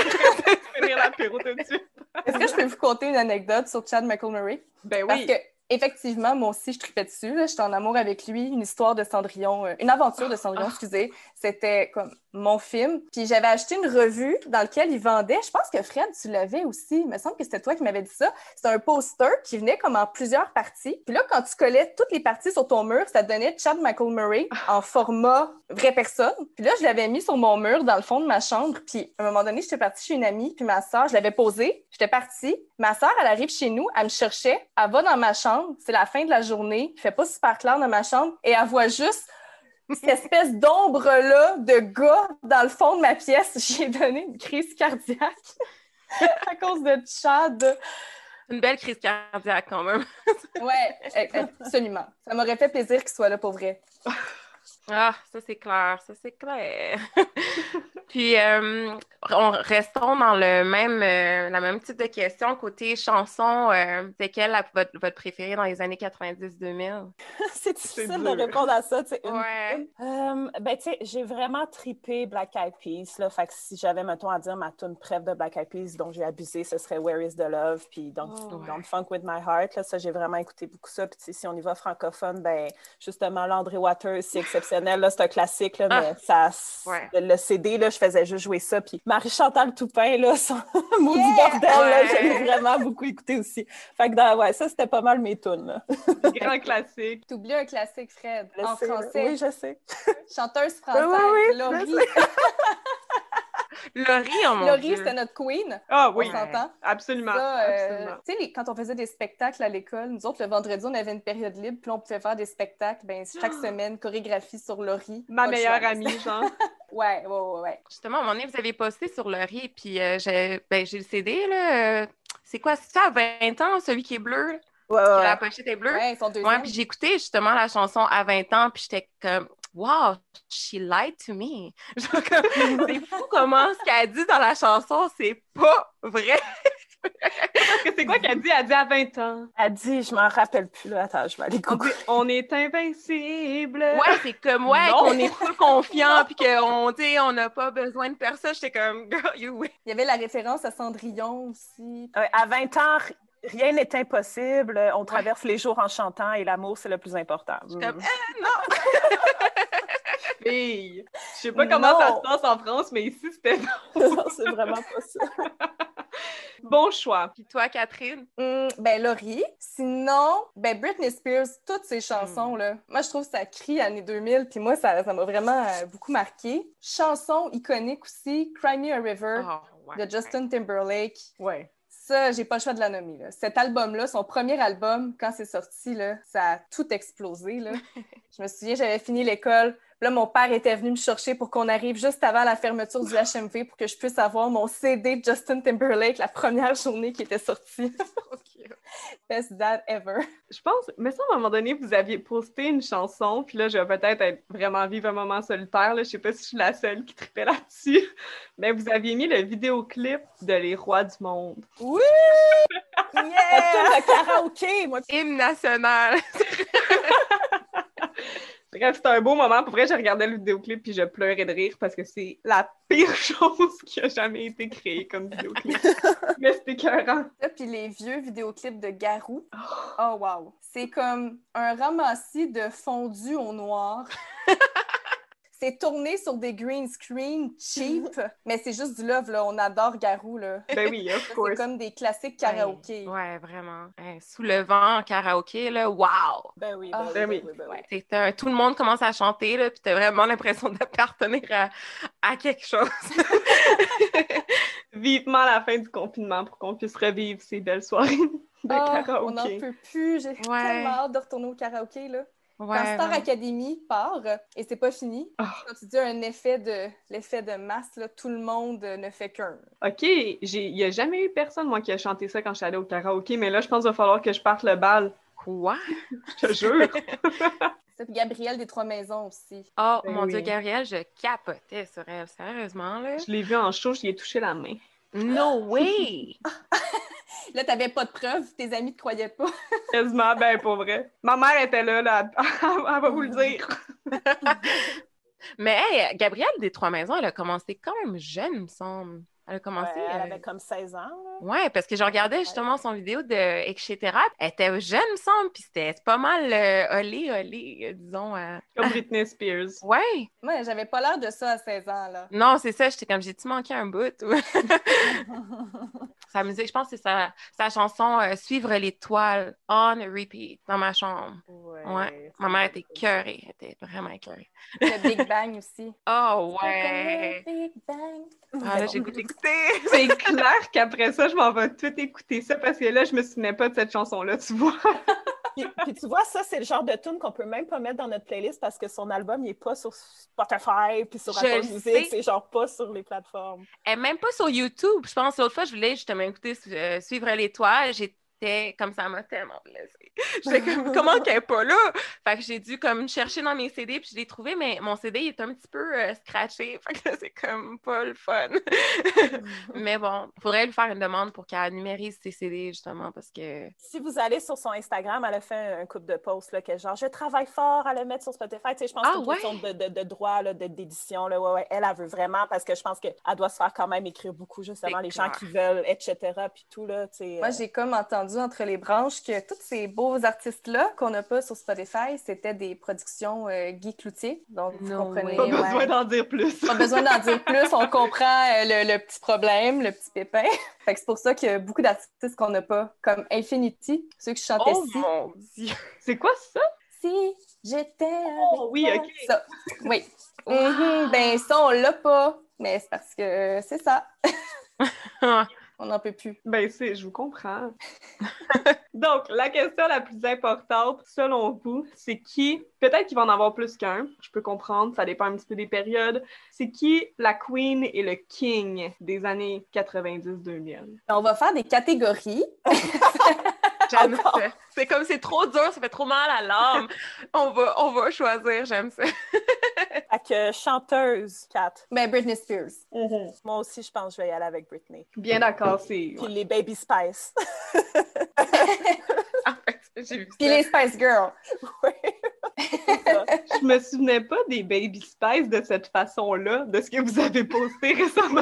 finir l'apéro tout de suite. Est-ce que je peux vous conter une anecdote sur Chad Michael Murray? Ben Parce oui. que, effectivement, moi aussi, je tripais dessus. J'étais en amour avec lui. Une histoire de Cendrillon, euh, une aventure de Cendrillon, Ah. excusez. C'était comme mon film. Puis j'avais acheté une revue dans laquelle il vendait. Je pense que Fred, tu l'avais aussi. Il me semble que c'était toi qui m'avais dit ça. C'était un poster qui venait comme en plusieurs parties. Puis là, quand tu collais toutes les parties sur ton mur, ça donnait Chad Michael Murray en format vraie personne. Puis là, je l'avais mis sur mon mur dans le fond de ma chambre. Puis à un moment donné, j'étais partie chez une amie. Puis ma soeur, je l'avais posé. J'étais partie. Ma soeur, elle arrive chez nous. Elle me cherchait. Elle va dans ma chambre. C'est la fin de la journée. Il fait pas super clair dans ma chambre. Et elle voit juste cette espèce d'ombre-là de gars dans le fond de ma pièce. (laughs) J'ai donné une crise cardiaque (laughs) à cause de Chad. Une belle crise cardiaque quand même. (laughs) Ouais, absolument. Ça m'aurait fait plaisir qu'il soit là pour vrai. Ah, ça c'est clair, ça c'est clair. Puis, euh, on, restons dans le même, euh, la même type de question. Côté chanson, euh, c'est quelle la- votre, votre préférée dans les années 90-2000? (laughs) c'est difficile de répondre à ça. tu sais, une- Ouais. Euh, ben, tu sais, j'ai vraiment tripé Black Eyed Peas. Là, fait que si j'avais, mettons, à dire ma tune préf de Black Eyed Peas dont j'ai abusé, ce serait Where is the Love, puis Don't, Oh, ouais. Don't Funk with My Heart. Là, ça, j'ai vraiment écouté beaucoup ça. Puis, tu sais, si on y va francophone, ben, justement, l'André Waters, c'est exceptionnel. Là, c'est un classique, là, Ah, mais ça, ouais. le, le CD, là, je faisais juste jouer ça. Puis, Marie-Chantal Toupin, là, (laughs) son maudit Yeah! bordel, Ouais. j'avais vraiment beaucoup écouté aussi. Fait que, dans- ouais, ça, c'était pas mal mes tunes, là. (laughs) Grand classique. T'oublies un classique, Fred, Je en sais, français. Oui, je sais. Chanteuse française, Oui, oui, oui, Laurie. (laughs) Laurie, oh mon Laurie, c'était notre queen. Ah oui, On s'entend? absolument. Euh, absolument. sais, les- quand on faisait des spectacles à l'école, nous autres, le vendredi, on avait une période libre, puis on pouvait faire des spectacles. Ben, chaque semaine, chorégraphie sur Laurie. Ma meilleure choix. amie, genre. (laughs) Ouais, ouais, ouais, ouais. Justement, à un moment donné, vous avez posté sur Laurie, puis euh, j'ai ben, j'ai le CD, là. euh, c'est quoi? C'est ça, à 20 ans, celui qui est bleu? Ouais, ouais. La pochette est bleue? Ouais, puis j'écoutais justement la chanson à 20 ans, puis j'étais comme, wow, she lied to me. (laughs) (laughs) C'est fou comment ce qu'elle dit dans la chanson, c'est pas vrai. (laughs) Parce que c'est quoi qu'elle dit? Elle dit à 20 ans. Elle dit, je m'en rappelle plus, là. Attends, je vais aller dit, on est invincible. Ouais, c'est comme, ouais, qu'on est full confiant, puis qu'on, on n'a pas besoin de personne. J'étais comme, girl, you win. Il y avait la référence à Cendrillon aussi. Ouais, à 20 ans, rien n'est impossible. On traverse les jours en chantant et l'amour, c'est le plus important. comme, Mm. (laughs) Fille. Je sais pas comment ça Non. se passe en France, mais ici, c'était (laughs) Non, c'est vraiment pas ça. (laughs) bon choix. Puis toi, Catherine? Hum, ben, Laurie. Sinon, ben, Britney Spears, toutes ses chansons, là. Moi, je trouve que ça crie années 2000, puis moi, ça ça m'a vraiment euh, beaucoup marqué. Chanson iconique aussi, Cry Me a River Oh, ouais. de Justin Timberlake. Ouais. Ça, j'ai pas le choix de la nommer. Là. Cet album-là, son premier album, quand c'est sorti, là, ça a tout explosé. Là. (laughs) je me souviens, j'avais fini l'école. Là, mon père était venu me chercher pour qu'on arrive juste avant la fermeture du HMV pour que je puisse avoir mon CD de Justin Timberlake la première journée qui était sortie. (laughs) Ok. Best dad ever. Je pense, mais ça, à un moment donné, vous aviez posté une chanson, puis là, je vais peut-être être vraiment vivre un moment solitaire. Là. Je sais pas si je suis la seule qui tripait là-dessus, (laughs) mais vous aviez mis le vidéoclip de Les Rois du Monde. Oui! (laughs) Yeah! de karaoké, moi. Hymne national. Bref, c'était un beau moment. Pour vrai, je regardais le vidéoclip puis je pleurais de rire parce que c'est la pire (laughs) chose qui a jamais été créée comme vidéoclip. (laughs) mais c'était écœurant. Puis les vieux vidéoclips de Garou. Oh, wow! C'est comme un ramassis de fondu au noir. (laughs) c'est tourné sur des green screen cheap, (laughs) mais c'est juste du love, là. On adore Garou, là. Ben oui, of (laughs) C'est course. comme des classiques karaoké. Ouais, vraiment. Hey, sous le vent, en karaoké, là, wow! Ben oui, Ah, ben, ben oui, oui. ben oui, ben oui. C'est un- tout le monde commence à chanter, là, puis t'as vraiment l'impression d'appartenir à, à quelque chose. (laughs) Vivement la fin du confinement pour qu'on puisse revivre ces belles soirées de Ah, on n'en peut plus. J'ai Ouais. tellement hâte de retourner au karaoké, là. Ouais, Quand Star ouais. Academy part, euh, et c'est pas fini, Ah. quand tu dis un effet de l'effet de masse, là, tout le monde euh, ne fait qu'un. OK, j'ai- il n'y a jamais eu personne, moi, qui a chanté ça quand je suis allée au karaoké, mais là, je pense qu'il va falloir que je parte le bal. Quoi? (laughs) Je te jure. (laughs) C'est Gabriel des Trois Maisons aussi. Oh Ben mon oui. Dieu, Gabrielle, je capotais sur elle, sérieusement, là. je l'ai vu en show, j'y ai touché la main. No (laughs) way! Là, t'avais pas de preuves, tes amis te croyaient pas. (laughs) Quasiment, ben, pour vrai. Ma mère était là, là, elle va vous le dire. (laughs) Mais hey, Gabrielle des Trois Maisons, elle a commencé quand même jeune, me semble. Elle a commencé. Ouais, elle euh, avait comme 16 ans. là. Ouais, parce que je regardais justement son vidéo de etc. Elle était jeune, me semble, puis c'était pas mal euh, olé, olé, euh, disons. euh. Comme (laughs) Britney Spears. Ouais, Moi, j'avais pas l'air de ça à 16 ans, là. non, c'est ça, j'étais comme, j'ai-tu manqué un bout? ou- (laughs) (laughs) sa musique, je pense que c'est sa, sa chanson euh, Suivre l'étoile on repeat dans ma chambre. Ouais, Ma mère était écœurée, elle était vraiment écœurée. Le Big Bang aussi. Oh ouais! le Big Bang. Ah là, j'ai goûté écouter. (laughs) C'est clair qu'après ça, je m'en vais tout écouter ça parce que là, je me souvenais pas de cette chanson-là, tu vois. (laughs) Puis, puis tu vois, ça, c'est le genre de tune qu'on peut même pas mettre dans notre playlist parce que son album, il est pas sur Spotify puis sur Je Apple le Music. C'est genre pas sur les plateformes. Est même pas sur YouTube. Je pense l'autre fois, je voulais justement écouter euh, Suivre l'étoile. Comme ça m'a tellement blessée. (laughs) J'étais comme (laughs) comment qu'elle est pas là? Fait que j'ai dû comme chercher dans mes CD puis je l'ai trouvé, mais mon CD il est un petit peu euh, scratché. (laughs) Fait que c'est comme pas le fun. mais bon, faudrait lui faire une demande pour qu'elle numérise ses CD justement parce que. Si vous allez sur son Instagram, elle a fait un couple de posts, là, que genre, je travaille fort à le mettre sur Spotify. Tu sais, je pense Ah, que c'est une ouais? question de, de, de droit, là, de- d'édition. Là, ouais, ouais. Elle, elle veut vraiment, parce que je pense qu'elle doit se faire quand même écrire beaucoup, justement, les gens qui veulent, etc. Puis tout, là, tu sais. Moi, euh, j'ai comme entendu entre les branches que tous ces beaux artistes-là qu'on n'a pas sur Spotify, c'était des productions euh, Guy Cloutier. Donc, vous No comprenez. Pas ouais. besoin d'en dire plus. Pas besoin d'en dire plus, on comprend euh, le, le petit problème, le petit pépin. (laughs) Fait que c'est pour ça qu'il y a beaucoup d'artistes qu'on n'a pas, comme Infinity, ceux qui chantaient Oh si. mon dieu! C'est quoi ça? Si j'étais Oh, oui, ok. Ça, oui. Mhm, ben ça, on l'a pas, mais c'est parce que euh, c'est ça. (laughs) (laughs) On n'en peut plus. Ben, c'est, je vous comprends. (laughs) Donc, la question la plus importante, selon vous, c'est qui, peut-être qu'il va en avoir plus qu'un, je peux comprendre, ça dépend un petit peu des périodes, c'est qui la queen et le king des années 90-2000? On va faire des catégories. (laughs) J'aime ça. C'est comme c'est trop dur, ça fait trop mal à l'âme. On va, on va choisir, j'aime ça. Que chanteuse, Kat. Ben, Britney Spears. Moi aussi, je pense que je vais y aller avec Britney. Bien d'accord, c'est. Puis les Baby Spice. (laughs) Fait, j'ai vu Puis les Spice Girls. (laughs) oui. Je me souvenais pas des Baby Spice de cette façon-là, de ce que vous avez posté récemment.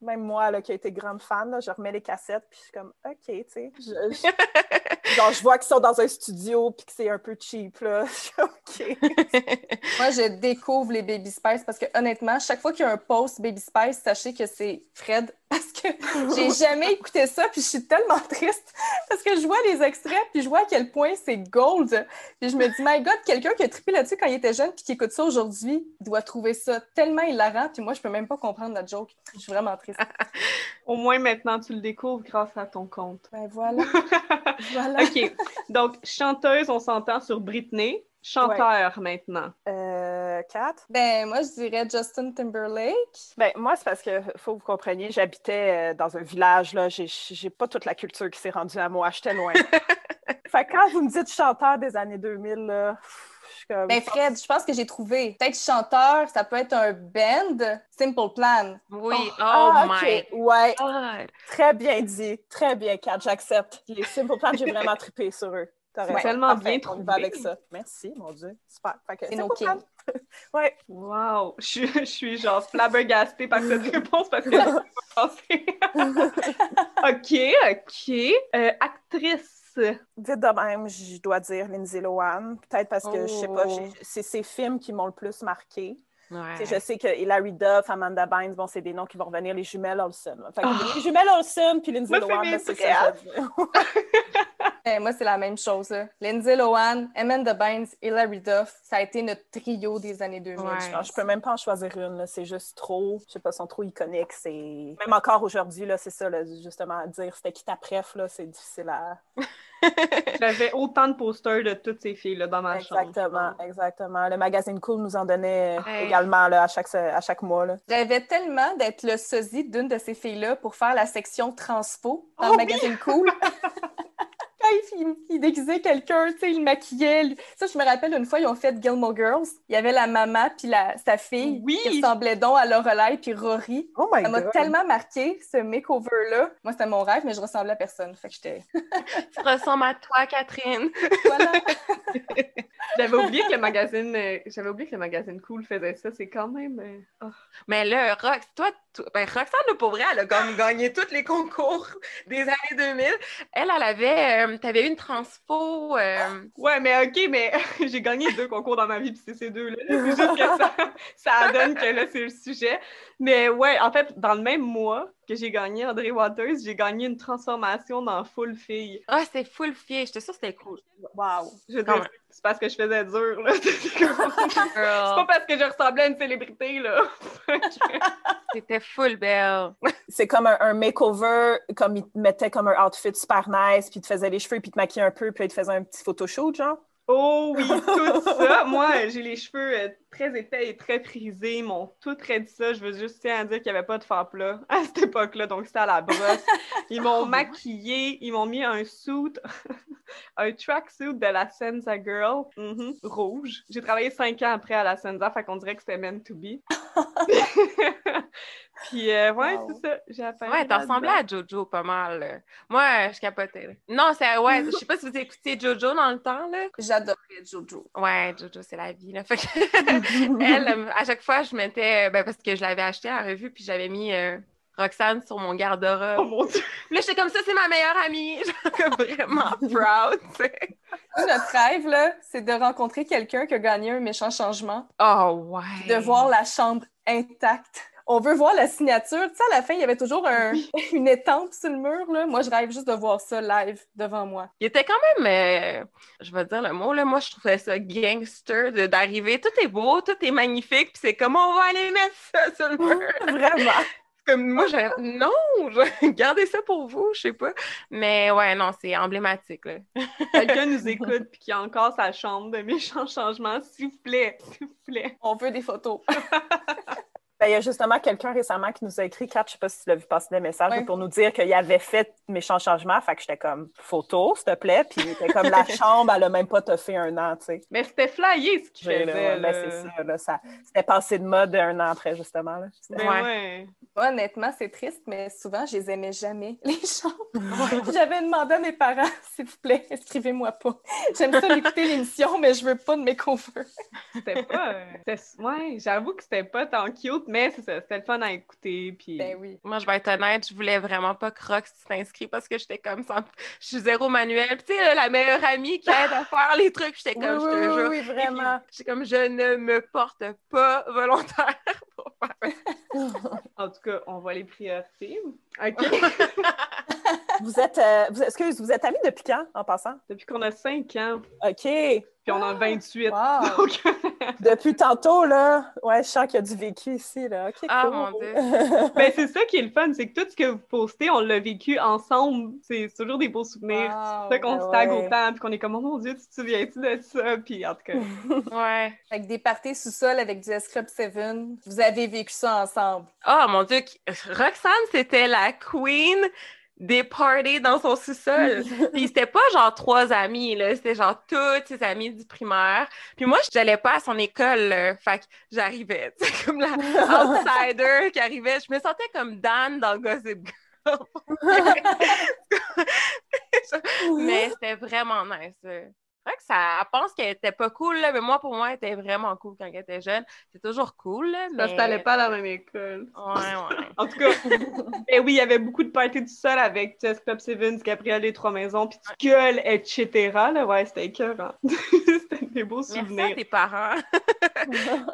Même moi, là, qui a été grande fan, là, je remets les cassettes, puis je suis comme, OK, tu sais. Je, je- (laughs) genre, je vois qu'ils sont dans un studio, puis que c'est un peu cheap, là. (laughs) OK. (laughs) Moi, je découvre les Baby Spice parce que honnêtement, chaque fois qu'il y a un post Baby Spice, sachez que c'est Fred parce que j'ai jamais écouté ça puis je suis tellement triste parce que je vois les extraits puis je vois à quel point c'est gold. Puis je me dis my god, quelqu'un qui a trippé là-dessus quand il était jeune puis qui écoute ça aujourd'hui doit trouver ça tellement hilarant puis moi je peux même pas comprendre la joke. Je suis vraiment triste. (laughs) Au moins maintenant, tu le découvres grâce à ton compte. Ben voilà. (laughs) voilà. OK. Donc, chanteuse, on s'entend sur Britney. Chanteur maintenant. Euh, Kat? Ben moi je dirais Justin Timberlake. Ben, moi, c'est parce que, faut que vous compreniez, j'habitais euh, dans un village, là. J'ai- pas toute la culture qui s'est rendue à moi. J'étais loin. (laughs) fait que quand vous me dites chanteur des années 2000, là, je suis comme... Ben Fred, je pense que j'ai trouvé. Peut-être chanteur, ça peut être un band. Simple Plan. Oui, oh, Ah, OK. my Ouais, god. très bien dit. Très bien, Kat, j'accepte. Les Simple Plan, j'ai vraiment trippé sur eux. Raison. tellement Parfait, bien On y trouvé. va avec ça. Merci, mon Dieu. Super. C'est nos kings. (laughs) Ouais. Wow! Je, suis- je suis genre flabbergastée par cette (laughs) réponse parce que je pas pensé. (laughs) OK, OK. Euh, actrice. Vite de même, je dois dire Lindsay Lohan. Peut-être parce que, je sais pas, Oh. c'est ses films qui m'ont le plus marqué. Ouais. Je sais que Hilary Duff, Amanda Bynes, bon, c'est des noms qui vont revenir, les jumelles Olsen. Fait que Les jumelles Olsen puis Lindsay Lohan, là, c'est ça. Ben, moi, c'est la même chose. là. Lindsay Lohan, Amanda Bynes, Hilary Duff, ça a été notre trio des années 2000. Ouais. je je peux même pas en choisir une. là. C'est juste trop, je sais pas, ils sont trop iconiques. C'est même encore aujourd'hui là, c'est ça, là, justement à dire c'était qui ta préf là, c'est difficile à. (laughs) J'avais autant de posters de toutes ces filles-là dans ma chambre. Exactement, exactement. Le magazine Cool nous en donnait euh, Hey. également là, à chaque à chaque mois là. Rêvais tellement d'être le sosie d'une de ces filles-là pour faire la section transpo dans Oh le magazine Cool. (laughs) Quand il, il déguisait quelqu'un, tu sais, il maquillait. Ça, je me rappelle une fois, ils ont fait Gilmore Girls. Il y avait la maman puis la, sa fille Oui. qui ressemblait donc à Lorelai puis Rory. Oh my Ça m'a tellement marqué, ce makeover-là. Moi, c'était mon rêve, mais je ressemblais à personne. Fait que j'étais... (laughs) Tu ressembles à toi, Catherine. (laughs) Voilà. (laughs) J'avais oublié que le magazine, euh, j'avais oublié que le magazine Cool faisait ça. C'est quand même. euh, oh. Mais là, Rox, toi, ben, Roxane, pour vrai, elle a comme gagné tous les concours des années 2000. Elle, elle avait, euh, t'avais eu une transpo. euh, Ouais, mais ok, mais (laughs) j'ai gagné deux concours dans ma vie, puis c'est ces deux-là. C'est juste que ça, (laughs) ça donne que là, c'est le sujet. Mais ouais, en fait, dans le même mois que j'ai gagné André Waters, j'ai gagné une transformation dans Full Fille. Ah, c'était full fier. J'étais sûre que c'était cool. Wow. C'est parce que je faisais dur, là. (laughs) C'est c'est pas parce que je ressemblais à une célébrité, là. (laughs) c'était full belle. C'est comme un, un makeover, comme il te mettait comme un outfit super nice, puis il te faisait les cheveux, puis il te maquillait un peu, puis il te faisait un petit photoshoot, genre. Oh oui, tout (laughs) ça. Moi, j'ai les cheveux euh, très épais et très frisés. Ils m'ont tout raidi ça. Je veux juste tiens à dire qu'il n'y avait pas de fard plat à cette époque-là, donc c'était à la brosse. Ils m'ont (laughs) maquillé, ils m'ont mis un suit, (laughs) un tracksuit de la Senza Girl, mhm, rouge. J'ai travaillé cinq ans après à la Senza, fait qu'on dirait que c'était meant to be. Puis, euh, ouais, Wow. c'est ça. J'ai appris. Ouais, t'as ressemblé à Jojo pas mal. là. Moi, euh, je capotais. là. Non, c'est ouais, je sais pas si vous écoutiez Jojo dans le temps, là. J'adorais Jojo. Ouais, Jojo, c'est la vie, là. Fait que (laughs) elle, euh, à chaque fois, je mettais, ben, parce que je l'avais acheté à la revue, puis j'avais mis euh, Roxane sur mon Oh garde-robe. mon dieu! Puis là, j'étais comme ça, c'est ma meilleure amie. (laughs) Genre, vraiment proud, tu sais. Notre rêve, là, c'est de rencontrer quelqu'un qui a gagné un méchant changement, Oh, ouais. de voir la chambre intacte. On veut voir la signature. Tu sais, à la fin, il y avait toujours un- (laughs) une étampe sur le mur. Là. Moi, je rêve juste de voir ça live devant moi. Il était quand même, euh, je vais dire le mot, là, moi, je trouvais ça gangster de- d'arriver. Tout est beau, tout est magnifique, puis c'est comme, on va aller mettre ça sur le mur. (laughs) Vraiment. Comme moi, j'ai non, je- (laughs) gardez ça pour vous, je sais pas. Mais ouais, non, c'est emblématique, là. Quelqu'un nous écoute puis qui a encore sa chambre de méchants changements, s'il vous plaît, s'il vous plaît. On veut des photos. Ben, il y a justement quelqu'un récemment qui nous a écrit, Kat, je sais pas si tu l'as vu passer des messages, Ouais. pour nous dire qu'il avait fait méchant changement. Fait que j'étais comme, photo, s'il te plaît. Puis il était comme, la (laughs) chambre, elle a même pas fait un an, tu sais. Mais c'était flyé ce qu'il faisait. là, ben, c'est ça, ça. C'était passé de mode un an après, justement. Là. Ben Ouais. ouais. Moi, honnêtement, c'est triste, mais souvent, je les aimais jamais, (laughs) les chambres. J'avais demandé à mes parents, (laughs) s'il vous plaît, inscrivez-moi pas. J'aime ça écouter l'émission, mais je veux pas de mes covers. C'était pas. euh, Ouais, j'avoue que c'était pas tant cute, mais c'était le fun à écouter. Puis... Ben oui. Moi, je vais être honnête, je voulais vraiment pas que Rox t'inscrit parce que j'étais comme ça. Je suis zéro manuel. Puis, tu sais, la meilleure amie qui aide à (laughs) faire les trucs, j'étais Oui, comme, je te oui, jure. oui, vraiment. J'étais comme, je ne me porte pas volontaire (laughs) (laughs) En tout cas, on voit les priorités. OK. (laughs) Vous êtes, euh, vous, excuse, vous êtes amis depuis quand, en passant? Depuis qu'on a 5 ans, OK. puis on en a 28. (laughs) Wow. Donc, (laughs) Depuis tantôt, là, ouais, je sens qu'il y a du vécu ici, là. OK, Ah, cool. mon Dieu. (laughs) ben, c'est ça qui est le fun, c'est que tout ce que vous postez, on l'a vécu ensemble. C'est toujours des beaux souvenirs. Wow. C'est ça qu'on ben se tag ouais. autant, puis qu'on est comme, oh mon Dieu, tu te souviens-tu de ça? Puis en tout cas, Ouais. Avec des parties sous-sol avec du S-Club 7, vous avez vécu ça ensemble. Oh mon Dieu, Roxane, c'était la queen des parties dans son sous-sol. (laughs) Puis c'était pas genre trois amis, là, c'était genre toutes ses amies du primaire. Puis moi, j'allais pas à son école, là. fait que j'arrivais, tu sais, comme la (laughs) outsider qui arrivait. Je me sentais comme Dan dans Gossip Girl. (laughs) mais c'était vraiment nice. Vrai que ça, elle pense qu'elle était pas cool, là, mais moi, pour moi, elle était vraiment cool quand elle était jeune. C'est toujours cool, là, mais... parce que t'allais pas à la même école. Ouais, ouais. (laughs) En tout cas, ben oui, il y avait beaucoup de parties du sol avec Jess Club Sevens, Gabriel Les Trois Maisons, puis tu gueules, etc. Là, ouais, c'était écœurant. (laughs) c'était des beaux Merci à souvenirs. tes parents. (laughs)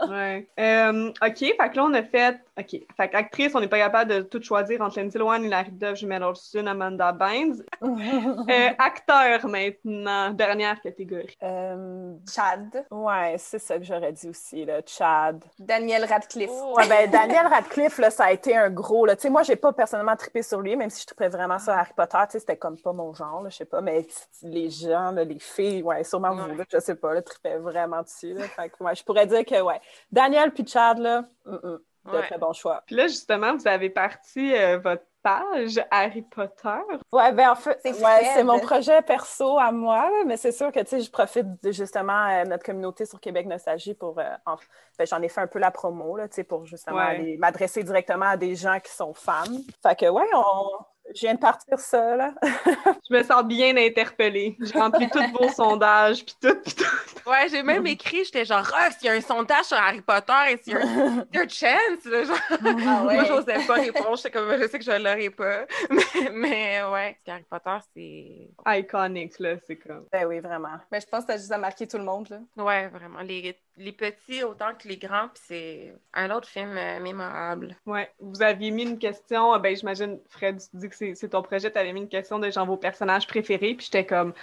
Ouais. Euh, OK, fait que là, on a fait... OK, fait qu'actrice, on n'est pas capable de tout choisir entre Lindsay Lohan, Hilary Duff, Jimmy Olsen, Amanda Bynes. Euh, acteur, maintenant, dernière catégorie. Euh, Chad, ouais, c'est ça que j'aurais dit aussi, là, Chad. Daniel Radcliffe. Ouais, ben, Daniel Radcliffe, là, ça a été un gros. Là. Tu sais, moi, j'ai pas personnellement trippé sur lui, même si je trippais vraiment sur Harry Potter. Tu sais, c'était comme pas mon genre, là, je sais pas. Mais les gens, là, les filles, ouais, sûrement vous, Ouais. là, je sais pas, là, trippaient vraiment dessus. Là. Fait que, ouais, je pourrais dire que, ouais, Daniel puis Chad, là, de Ouais. très bons choix. Puis là, justement, vous avez parti euh, votre page Harry Potter. Ouais, ben en fait, C'est ouais, mon projet perso à moi, mais c'est sûr que, tu sais, je profite de justement euh, notre communauté sur Québec Nostalgie pour, euh, en- ben, j'en ai fait un peu la promo, là, tu sais, pour justement Ouais. m'adresser directement à des gens qui sont fans. Fait que, ouais, on... je viens de partir ça, là. (laughs) Je me sens bien interpellée. J'ai rempli tous vos (laughs) sondages, puis tout, puis tout. Ouais, j'ai même écrit, j'étais genre, Rox, il y a un sondage sur Harry Potter et s'il y a un il y a une chance, là, genre. Ah ouais. Moi, j'osais pas répondre, j'étais comme, je sais que je l'aurais pas. (laughs) Mais, mais ouais, Harry Potter, c'est. Iconic, là, c'est comme... Ben oui, vraiment. Ben, je pense que ça a juste à marquer tout le monde. Là. Ouais, vraiment. Les, les petits autant que les grands, puis c'est un autre film euh, mémorable. Ouais, vous aviez mis une question, euh, ben j'imagine, Fred, tu dis que c'est ton projet, tu avais mis une question de genre vos personnages préférés, puis j'étais comme,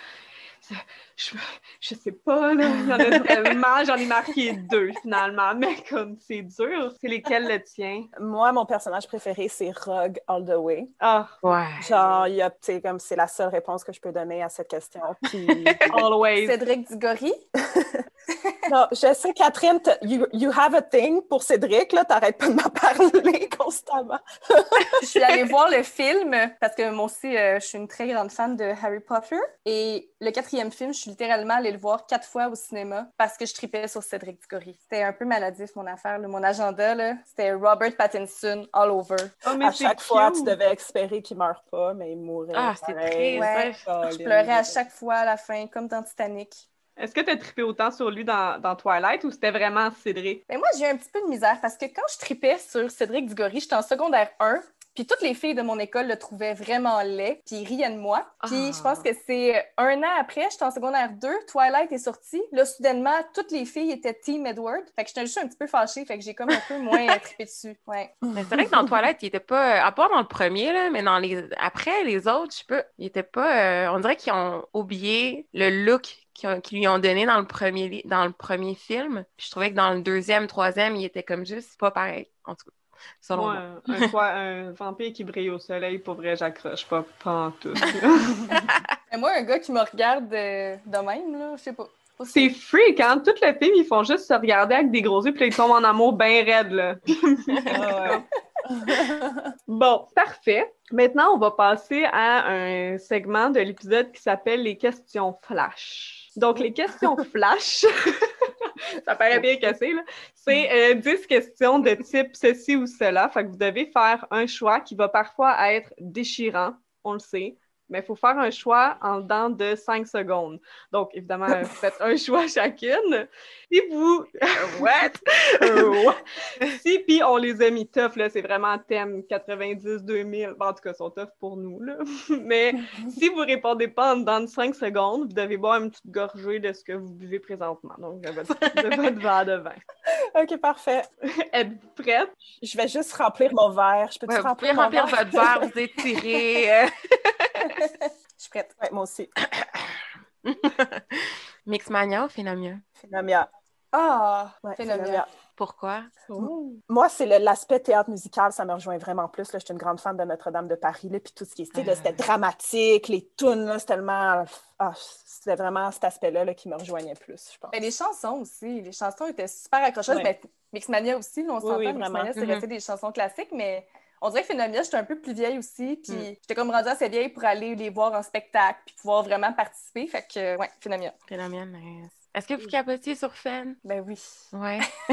(laughs) je, je sais pas, là, il y en a tellement, j'en ai marqué deux finalement, mais comme c'est dur, c'est lesquels le tien? Moi, mon personnage préféré, c'est Rogue All the Way. Ah, Ouais. Genre, il y a, tu sais, comme c'est la seule réponse que je peux donner à cette question. Puis, (laughs) always. Cédric Diggory? (laughs) non, je sais, Catherine, t- you, you have a thing pour Cédric, là, t'arrêtes pas de m'en parler constamment. Je suis allée voir le film parce que moi aussi, euh, je suis une très grande fan de Harry Potter. Et le quatrième film, je suis littéralement allée le voir quatre fois au cinéma parce que je tripais sur Cédric Diggory. C'était un peu maladif, mon affaire. là. Mon agenda, là, c'était Robert Pattinson all over. Oh, mais À chaque fois, tu devais espérer qu'il meure pas, mais il mourait. Ah, c'est triste. Ouais. Colin. Je pleurais à chaque fois à la fin, comme dans Titanic. Est-ce que tu as trippé autant sur lui dans, dans Twilight ou c'était vraiment Cédric? Mais moi, j'ai eu un petit peu de misère parce que quand je tripais sur Cédric Diggory, j'étais en secondaire 1. Puis toutes les filles de mon école le trouvaient vraiment laid, puis ils riaient de moi. Puis Ah. je pense que c'est un an après, j'étais en secondaire 2, Twilight est sorti. Là, soudainement, toutes les filles étaient Team Edward. Fait que j'étais juste un petit peu fâchée, fait que j'ai comme un peu moins (laughs) trippé dessus. Ouais. Mais c'est vrai que dans Toilette, il était pas. À part dans le premier, là, mais dans les. Après, les autres, je sais pas. Il était pas. euh, On dirait qu'ils ont oublié le look qu'ils lui ont donné dans le premier dans le premier film. Puis je trouvais que dans le deuxième, troisième, il était comme juste pas pareil. En tout cas. Selon Moi, moi. (laughs) un, vampire qui brille au soleil, pour vrai, j'accroche pas, pas en tout. (laughs) Mais moi, un gars qui me regarde euh, de même, là, je sais pas. C'est freak, hein? Tout le film, ils font juste se regarder avec des gros yeux, puis ils tombent en amour bien raide, là. (laughs) Ah Bon, parfait. Maintenant, on va passer à un segment de l'épisode qui s'appelle les questions flash. Donc, les questions flash, ça paraît bien cassé, là. C'est euh, 10 questions de type ceci ou cela. Fait que vous devez faire un choix qui va parfois être déchirant, on le sait, mais il faut faire un choix en dedans de 5 secondes. Donc, évidemment, vous (laughs) faites un choix chacune. Si vous... What? (laughs) (laughs) si, puis on les a mis tough, là, c'est vraiment thème 90-2000. Bon, en tout cas, ils sont tough pour nous, là. mais si vous répondez pas en dedans de 5 secondes, vous devez boire une petite gorgée de ce que vous buvez présentement. Donc, de votre, de votre verre de vin. OK, parfait. Êtes-vous prête? Je vais juste remplir mon verre. Je peux Ouais, vous pouvez remplir mon remplir verre? votre verre, vous étirer. (laughs) Je suis prête. Ouais, moi aussi. (coughs) Mixmania ou Phénomia? Phénomia. Ah, Ouais. Phénomia. Pourquoi? Moi, c'est l'aspect théâtre musical, ça me rejoint vraiment plus. Là. Je suis une grande fan de Notre-Dame de Paris, là, puis tout ce qui était, Ah. c'était dramatique, les tunes, c'est tellement... Ah, c'était vraiment cet aspect-là là, qui me rejoignait plus, je pense. Ben, les chansons aussi. Les chansons étaient super accrocheuses. Ouais. Ben, Mixmania aussi, là, on Oui, s'entend. oui, Mixmania, vraiment. c'est Mhm. resté des chansons classiques, mais on dirait que Phénomia, j'étais un peu plus vieille aussi. Puis Mm. j'étais comme rendue assez vieille pour aller les voir en spectacle puis pouvoir vraiment participer. Fait que, ouais, Phénomia. Phénomia, nice. Est-ce que vous capotiez sur Fen? Ben oui. Ouais. (laughs)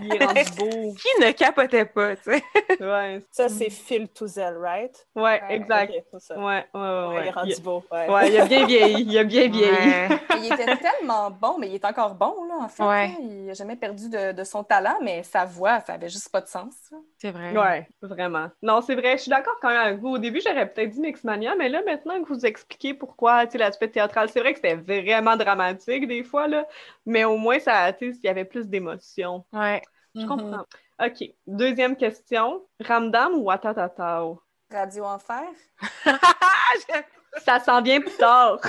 Il est rendu beau. Qui ne capotait pas, tu sais? Ouais, Ça, c'est Phil Touzel, right? ouais, Ouais, exact. Ok, c'est ça. Ouais, ouais, ouais. Ouais, il est rendu Il- beau. Ouais. Ouais, il a bien vieilli. Il a bien vieilli. (laughs) Il était tellement bon, mais il est encore bon, là, en fait. Ouais. là. Il n'a jamais perdu de, de son talent, mais sa voix, ça avait juste pas de sens. C'est vrai. Ouais, vraiment. Non, c'est vrai, je suis d'accord quand même avec vous. Au début, j'aurais peut-être dit Mixmania, mais là, maintenant que vous expliquez pourquoi, tu sais, l'aspect théâtral, c'est vrai que c'était vraiment dramatique des fois, là, mais au moins, ça, tu sais, il y avait plus d'émotion. Ouais. Je comprends. OK. Deuxième question. Ramdam ou Watatatao? Radio Enfer. (laughs) Ça s'en vient plus tard. (laughs)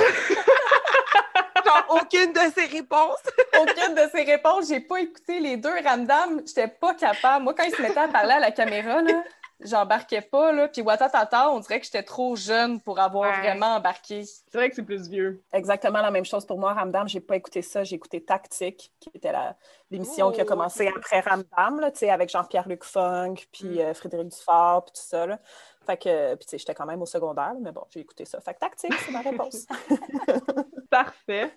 Genre, aucune de ces réponses. (laughs) Aucune de ses réponses, j'ai pas écouté les deux. Ramdam, j'étais pas capable. Moi, quand il se mettait à parler à la caméra, là, j'embarquais pas. Là. Puis Watatata, on dirait que j'étais trop jeune pour avoir Ouais. vraiment embarqué. C'est vrai que c'est plus vieux. Exactement la même chose pour moi. Ramdam, j'ai pas écouté ça. J'ai écouté Tactique, qui était la- l'émission qui a Oh, commencé après Ramdam, là, tu sais, avec Jean-Pierre-Luc Funk, puis euh, Frédéric Dufort, puis tout ça. Là. Fait que, puis tu sais, j'étais quand même au secondaire, mais bon, j'ai écouté ça. Fait que Tactique, c'est ma réponse. (laughs) (laughs) Parfait.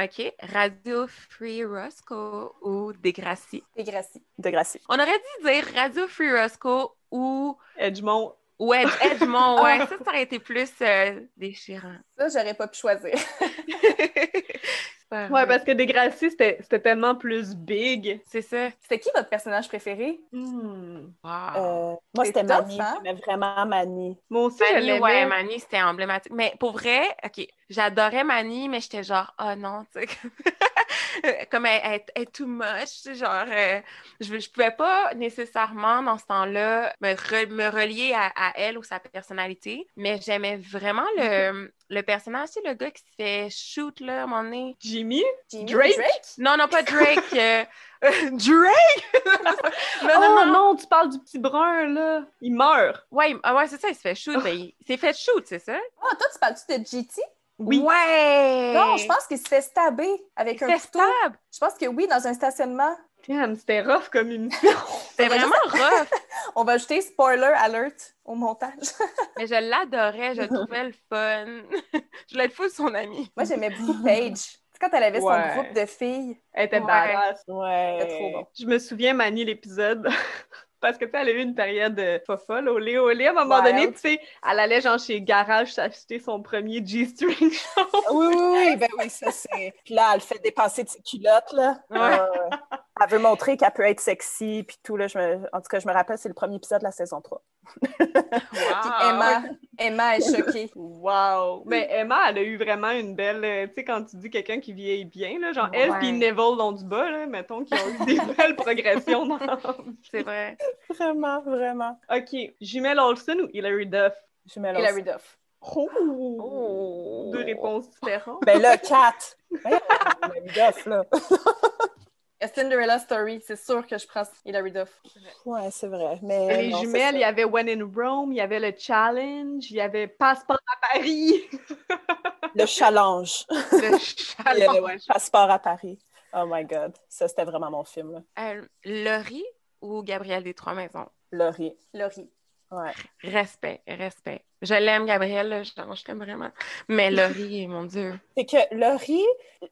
OK. Radio Free Roscoe ou Degrassi? Et Gracie. de Gracie. On aurait dû dire Radio Free Roscoe ou, Edgemont. ou Ed- Edgemont. (laughs) Ouais, ça, ça aurait été plus euh, déchirant. Ça, j'aurais pas pu choisir. (laughs) Ouais, parce que Degrassi, c'était c'était tellement plus big. C'est ça. C'était qui votre personnage préféré? Hmm. Wow. Euh, moi, c'était Mani. hein? J'aimais vraiment Mani. Moi aussi, je Mani, ouais. Mani, c'était emblématique. Mais pour vrai, OK, j'adorais Mani, mais j'étais genre, oh non, tu sais, (laughs) comme- comme elle, elle- elle est too much, tu sais, genre, euh, je, je pouvais pas nécessairement, dans ce temps-là, me, re- me relier à, à elle ou sa personnalité, mais j'aimais vraiment le, le personnage, tu sais, le gars qui se fait shoot, là, à un moment donné. Jimmy? Jimmy Drake? Non, non, pas Drake. (laughs) euh, euh, (laughs) Drake? (laughs) non, oh non, non. non, tu parles du petit brun, là. Il meurt. Ouais, ah ouais, c'est ça, il se fait shoot. mais il s'est fait shoot, c'est ça? Ah, toi, tu parles-tu de GT? Oui. Ouais! Non, je pense qu'il se fait stabber avec un couteau. stable. Je pense que oui, dans un stationnement. C'était rough comme émission. (laughs) C'était vraiment rough. (laughs) On va ajouter spoiler alert au montage. (laughs) Mais je l'adorais, je le trouvais le fun. je voulais être full son ami. Moi, j'aimais beaucoup Paige. Quand elle avait Ouais. son groupe de filles. Elle était Ouais. badass. Ouais. C'était trop bon. Je me souviens, Mani, l'épisode. Parce que, tu sais, elle a eu une période euh, pas folle, au lait, au lait, à un moment Wild. donné, tu sais, elle allait, genre, chez Garage s'acheter son premier G-string. (laughs) Oui, oui, oui, ben oui, ça c'est. Puis là, elle fait dépasser de ses culottes, là. Ouais. Euh, elle veut montrer qu'elle peut être sexy, puis tout, là. Je me... En tout cas, je me rappelle, c'est le premier épisode de la saison 3. Puis Emma, Emma est choquée. Wow! Mais Emma, elle a eu vraiment une belle. euh, Tu sais, quand tu dis quelqu'un qui vieillit bien, là, genre elle puis Neville l'ont du bas, là, mettons, qui ont eu des (laughs) belles progressions dans. C'est vrai. Vraiment, vraiment. OK. Jumelle Olsen ou Hilary Duff? Je mets Hilary Duff. Oh! Oh. Deux réponses différentes. Ben là, (laughs) Kat! Ben, Hilary Duff, là. (laughs) A Cinderella Story, c'est sûr que je prends Hilary Duff. Ouais, c'est vrai. Mais les non, jumelles, il y avait When in Rome, il y avait le Challenge, il y avait Passeport à Paris. (laughs) le challenge. Le (laughs) challenge. ouais, Passeport à Paris. Oh my God. Ça, c'était vraiment mon film. Là. Euh, Laurie ou Gabriel des Trois Maisons? Laurie. Laurie. Ouais. Respect, respect. Je l'aime, Gabriel, là, je, je t'aime vraiment. Mais (laughs) Laurie, mon Dieu. C'est que Laurie,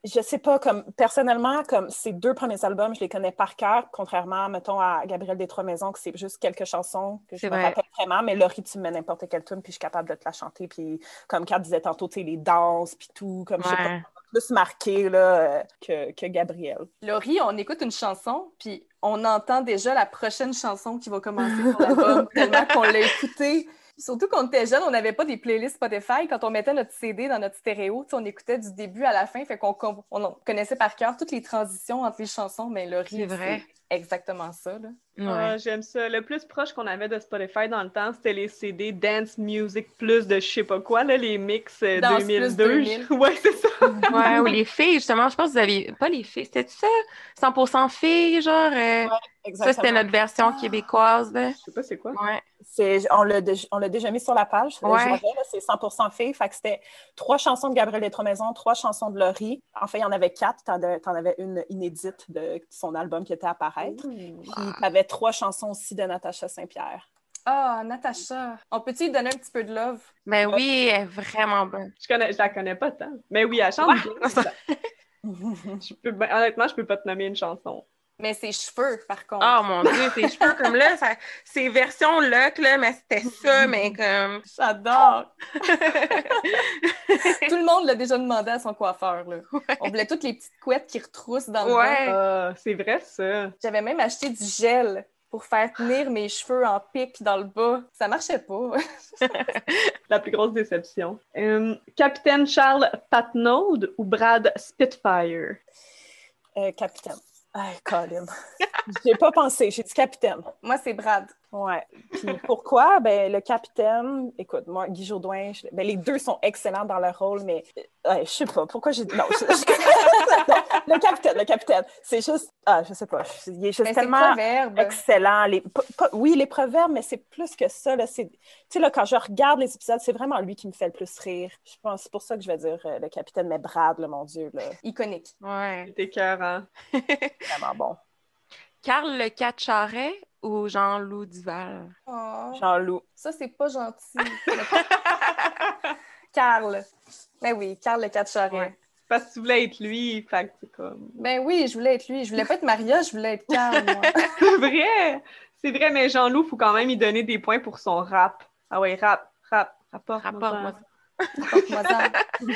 je sais pas, comme personnellement, comme ces deux premiers albums, je les connais par cœur, contrairement, mettons, à Gabriel des Trois Maisons, que c'est juste quelques chansons que je C'est me vrai. rappelle vraiment, mais Laurie, tu me mets n'importe quelle tune, puis je suis capable de te la chanter, puis comme Kat disait tantôt, tu sais, les danses, puis tout, comme je sais pas, plus marqué, là, que, que Gabriel. Laurie, on écoute une chanson, puis on entend déjà la prochaine chanson qui va commencer sur (laughs) l'album, tellement qu'on l'a écoutée. Surtout quand on était jeune, on n'avait pas des playlists Spotify. Quand on mettait notre CD dans notre stéréo, on écoutait du début à la fin, fait qu'on on connaissait par cœur toutes les transitions entre les chansons, mais vrai. c'est exactement ça. Là. Ouais. Ah, J'aime ça. Le plus proche qu'on avait de Spotify dans le temps, c'était les CD Dance Music Plus de je sais pas quoi, là, les mix euh, Dance Plus 2002. 2000. (laughs) Ouais, c'est ça. (laughs) Ouais, ou les filles, justement, je pense que vous aviez. Pas les filles, c'était ça? 100% filles, genre. euh, Ça, c'était notre version québécoise, là. Je sais pas c'est quoi. Ouais. C'est- on l'a dé- on l'a déjà mis sur la page. euh, Ouais. je l'avais, là, C'est 100% filles. Fait que c'était trois chansons de Gabriel des Trois Maisons, trois chansons de Laurie. En fait, il y en avait quatre. T'en avais, t'en avais une inédite de son album qui était à paraître. Puis t'avais trois chansons aussi de Natacha Saint-Pierre. Ah, Natacha. On peut-tu lui donner un petit peu de love? Ben oui, elle est vraiment bonne. Je, connais, je la connais pas tant. Mais oui, elle chante bien. (laughs) Je peux, ben, honnêtement, je peux pas te nommer une chanson. Mais ses cheveux, par contre. Oh mon Dieu, ses (laughs) cheveux comme là, ça, c'est version lock, là, mais c'était ça, mais comme. J'adore! (laughs) Tout le monde l'a déjà demandé à son coiffeur. Là. On voulait toutes les petites couettes qui retroussent dans le Ouais. Ah, c'est vrai, ça. J'avais même acheté du gel pour faire tenir mes cheveux en pic dans le bas. Ça marchait pas. (laughs) La plus grosse déception. Euh, Capitaine Charles Patnaud ou Brad Spitfire? Euh, capitaine. Ay, Colin. J'ai pas pensé. J'ai dit capitaine. Moi, c'est Brad. Ouais. Puis pourquoi? (laughs) Ben, le capitaine, écoute, moi, Guy Jourdouin, je- ben, les deux sont excellents dans leur rôle, mais ouais, je sais pas pourquoi j'ai. Non, je- non, le capitaine, le capitaine. C'est juste. Ah, je sais pas. Il est juste Mais c'est tellement excellent. Les, oui, les proverbes, mais c'est plus que ça. Là, c'est, tu sais, là, quand je regarde les épisodes, c'est vraiment lui qui me fait le plus rire. Je pense c'est pour ça que je vais dire euh, le capitaine, mais Brad, là, mon Dieu, là, Iconique. Ouais. C'est écœurant. vraiment bon. Carl Le Catcharet ou Jean-Loup Duval? Oh, Jean-Loup. ça, c'est pas gentil. (laughs) Carl. Ben oui, Carl le 4 charret. Ouais. Parce que tu voulais être lui, fait que c'est comme... Ben oui, je voulais être lui. Je voulais pas être Maria, je voulais être Carl, moi. (laughs) C'est vrai! C'est vrai, mais Jean-Loup, faut quand même lui donner des points pour son rap. Ah ouais, rap, rap, rapport. Rapport-moi Porte-moi ça. (laughs)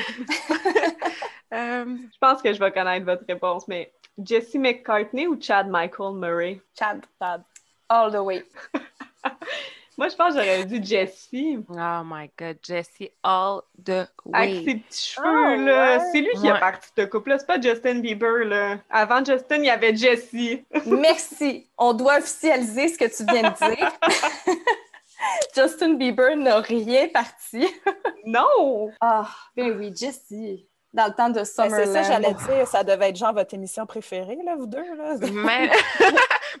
Euh, Je pense que je vais connaître votre réponse, mais Jesse McCartney ou Chad Michael Murray? Chad. Chad. All the way. (laughs) Moi, je pense que j'aurais dit Jesse. oh my God, Jessie all the Avec way. ses petits cheveux, Ah, là. ouais. C'est lui qui a parti de couple-là. C'est pas Justin Bieber, là. Avant Justin, il y avait Jesse. (laughs) Merci. On doit officialiser ce que tu viens de dire. (laughs) Justin Bieber n'a rien parti. non! Ah, ben oui, Jessie. Dans le temps de Summerland. c'est ça, j'allais dire. Ça devait être genre votre émission préférée, là, vous deux. Là. (laughs) Même...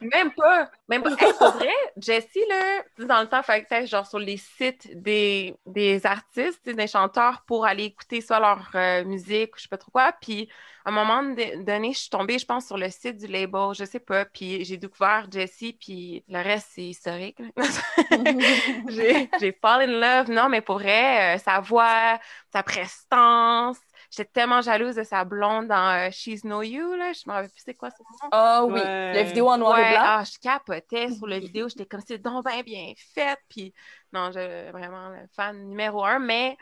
(laughs) même pas. Même pas. Hey, pour vrai, Jessie, là, dans le temps, il fallait que genre sur les sites des, des artistes, des chanteurs pour aller écouter soit leur euh, musique ou je sais pas trop quoi. Puis à un moment donné, je suis tombée, je pense, sur le site du label, je sais pas. Puis j'ai découvert Jessie, puis le reste, c'est historique. (laughs) j'ai fall in love. Non, mais pour vrai, euh, sa voix, sa prestance. J'étais tellement jalouse de sa blonde dans euh, She's No You, là. Je me rappelle plus c'est quoi son nom. Ah oui, Ouais. la vidéo en noir Ouais, et blanc. ah, je capotais sur la vidéo. J'étais comme, c'est donc bien bien fait. Puis, non, je vraiment le fan numéro un, mais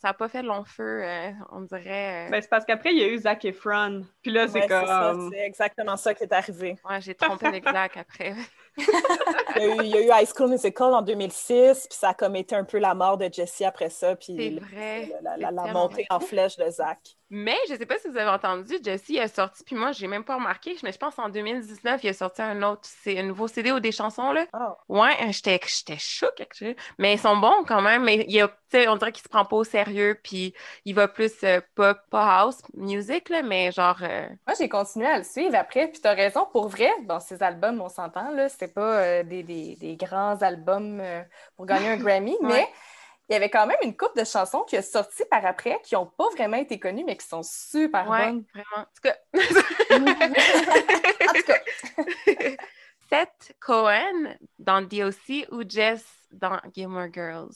ça n'a pas fait long feu, euh, on dirait. euh, Ben, c'est parce qu'après, il y a eu Zac Efron. Puis là, c'est Ouais, comme... c'est exactement ça qui est arrivé. ouais, j'ai trompé avec Zach après. (laughs) Il y, a eu, il y a eu High School Musical en 2006, puis ça a comme été un peu la mort de Jessie après ça, C'est puis le- vrai. la, la- C'est la tellement montée en flèche de Zach. Mais je sais pas si vous avez entendu, Jessie est sorti, puis moi, j'ai même pas remarqué, mais je pense en 2019, il a sorti un autre, c'est un nouveau CD ou des chansons, là. Oh. Ouais, j'étais j'étais choquée. actually. Mais ils sont bons quand même. Mais il y a, tu on dirait qu'il se prend pas au sérieux, puis il va plus euh, pop, pas house music, là, mais genre. euh, Moi, j'ai continué à le suivre après, puis t'as raison, pour vrai, bon, ces albums, on s'entend, là, c'était pas euh, des, des- des grands albums euh, pour gagner un (laughs) Grammy, mais il y avait quand même une couple de chansons qui a sorti par après, qui n'ont pas vraiment été connues, mais qui sont super Ouais, bonnes. vraiment. En tout cas, (laughs) en tout cas, (laughs) Seth Cohen dans DOC ou Jess dans Gilmore Girls?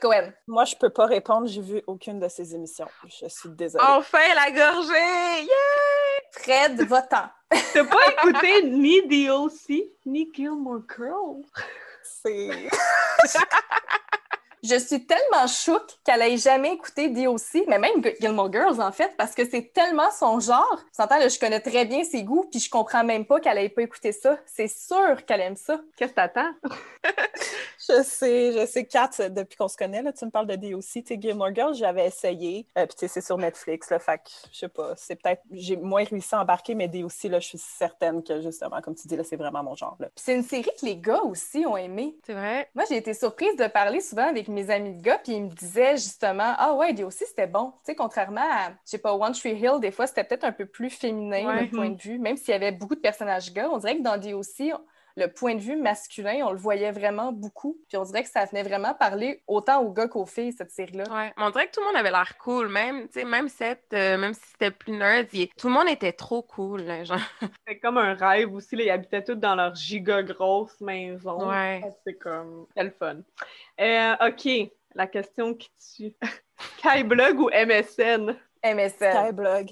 Cohen. Moi, je peux pas répondre. J'ai vu aucune de ces émissions. Je suis désolée. Enfin, la gorgée! Yeah! Fred, votant. T'as pas écouté ni DOC, ni Gilmore Girls? C'est... (laughs) Je suis tellement chouque qu'elle ait jamais écouté DOC, mais même Gilmore Girls, en fait, parce que c'est tellement son genre. Là, je connais très bien ses goûts, puis je comprends même pas qu'elle ait pas écouté ça. C'est sûr qu'elle aime ça. Qu'est-ce que t'attends? (laughs) Je sais, je sais, Kat, depuis qu'on se connaît, là, tu me parles de DOC, tu Gilmore Girls, j'avais essayé, euh, puis tu sais, c'est sur Netflix, là, fait que, je sais pas, c'est peut-être, j'ai moins réussi à embarquer, mais DOC, là, je suis certaine que, justement, comme tu dis, là, c'est vraiment mon genre, là. Puis c'est une série que les gars aussi ont aimé. C'est vrai? Moi, j'ai été surprise de parler souvent avec mes amis de gars, puis ils me disaient justement Ah ouais, DOC, c'était bon. Tu sais, contrairement à, je sais pas, One Tree Hill, des fois, c'était peut-être un peu plus féminin, Ouais. le point de vue. Même s'il y avait beaucoup de personnages gars, on dirait que dans DOC, le point de vue masculin, on le voyait vraiment beaucoup. Puis on dirait que ça venait vraiment parler autant aux gars qu'aux filles, cette série-là. Ouais. On dirait que tout le monde avait l'air cool, même, tu sais, même Seth, euh, même si c'était plus nerd, il- tout le monde était trop cool, là, genre. (laughs) C'est comme un rêve aussi. Là, ils habitaient tous dans leur giga grosse maison. Ouais. C'est comme. C'est le fun. Euh, OK. La question qui tue. (laughs) Skyblog ou MSN? MSN. Skyblog.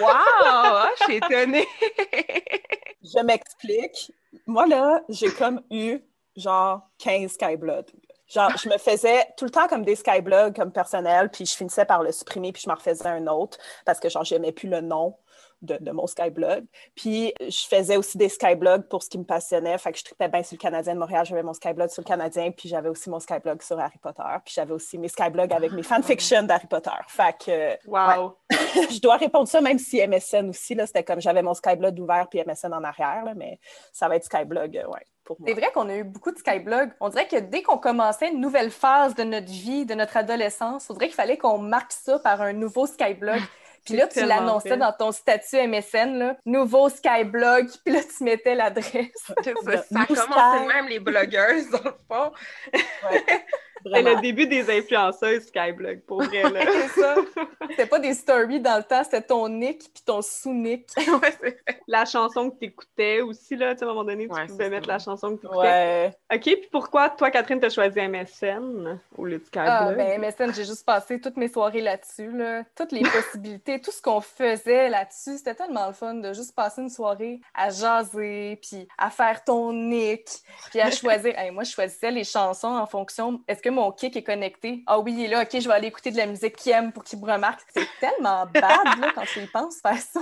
Wow! Ah, je suis étonnée! (laughs) Je m'explique. Moi, là, j'ai comme eu, genre, 15 Skyblogs. Genre, je me faisais tout le temps comme des Skyblogs comme personnel, puis je finissais par le supprimer, puis je m'en refaisais un autre, parce que, genre, j'aimais plus le nom de, de mon Skyblog. Puis je faisais aussi des Skyblogs pour ce qui me passionnait, fait que je tripais bien sur le Canadien de Montréal, j'avais mon Skyblog sur le Canadien, puis j'avais aussi mon Skyblog sur Harry Potter, puis j'avais aussi mes Skyblogs avec mes fanfictions d'Harry Potter. Fait que... Wow. (laughs) je dois répondre ça, même si MSN aussi, là, c'était comme j'avais mon Skyblog ouvert puis MSN en arrière, là, mais ça va être Skyblog, euh, ouais. C'est vrai qu'on a eu beaucoup de Skyblog. On dirait que dès qu'on commençait une nouvelle phase de notre vie, de notre adolescence, on dirait qu'il fallait qu'on marque ça par un nouveau Skyblog. (laughs) Puis là, tu l'annonçais dans ton statut MSN, là, nouveau Skyblog, (laughs) puis là, tu mettais l'adresse. C'est ça, ça a commencé même les blogueuses, dans le fond. Ouais, (laughs) C'est le début des influenceuses Skyblog, pour vrai. Là. (laughs) C'est ça. (laughs) C'était pas des stories dans le temps, c'était ton nick puis ton sous-nick. (laughs) ouais, la chanson que t'écoutais aussi, là, tu sais, à un moment donné, tu Ouais, pouvais mettre ça. la chanson que t'écoutais. Ouais. OK, puis pourquoi, toi, Catherine, t'as choisi MSN au lieu de Skyblog? Ah, ben MSN, j'ai juste passé toutes mes soirées là-dessus, là. Toutes les possibilités, tout ce qu'on faisait là-dessus, c'était tellement le fun de juste passer une soirée à jaser, puis à faire ton nick, puis à choisir. Hey, moi, je choisissais les chansons en fonction. Est-ce que mon kick est connecté? Ah oui, il est là, OK, je vais aller écouter de la musique qu'il aime pour qu'il me remarque. C'est tellement (laughs) bad, là, quand tu y penses faire ça.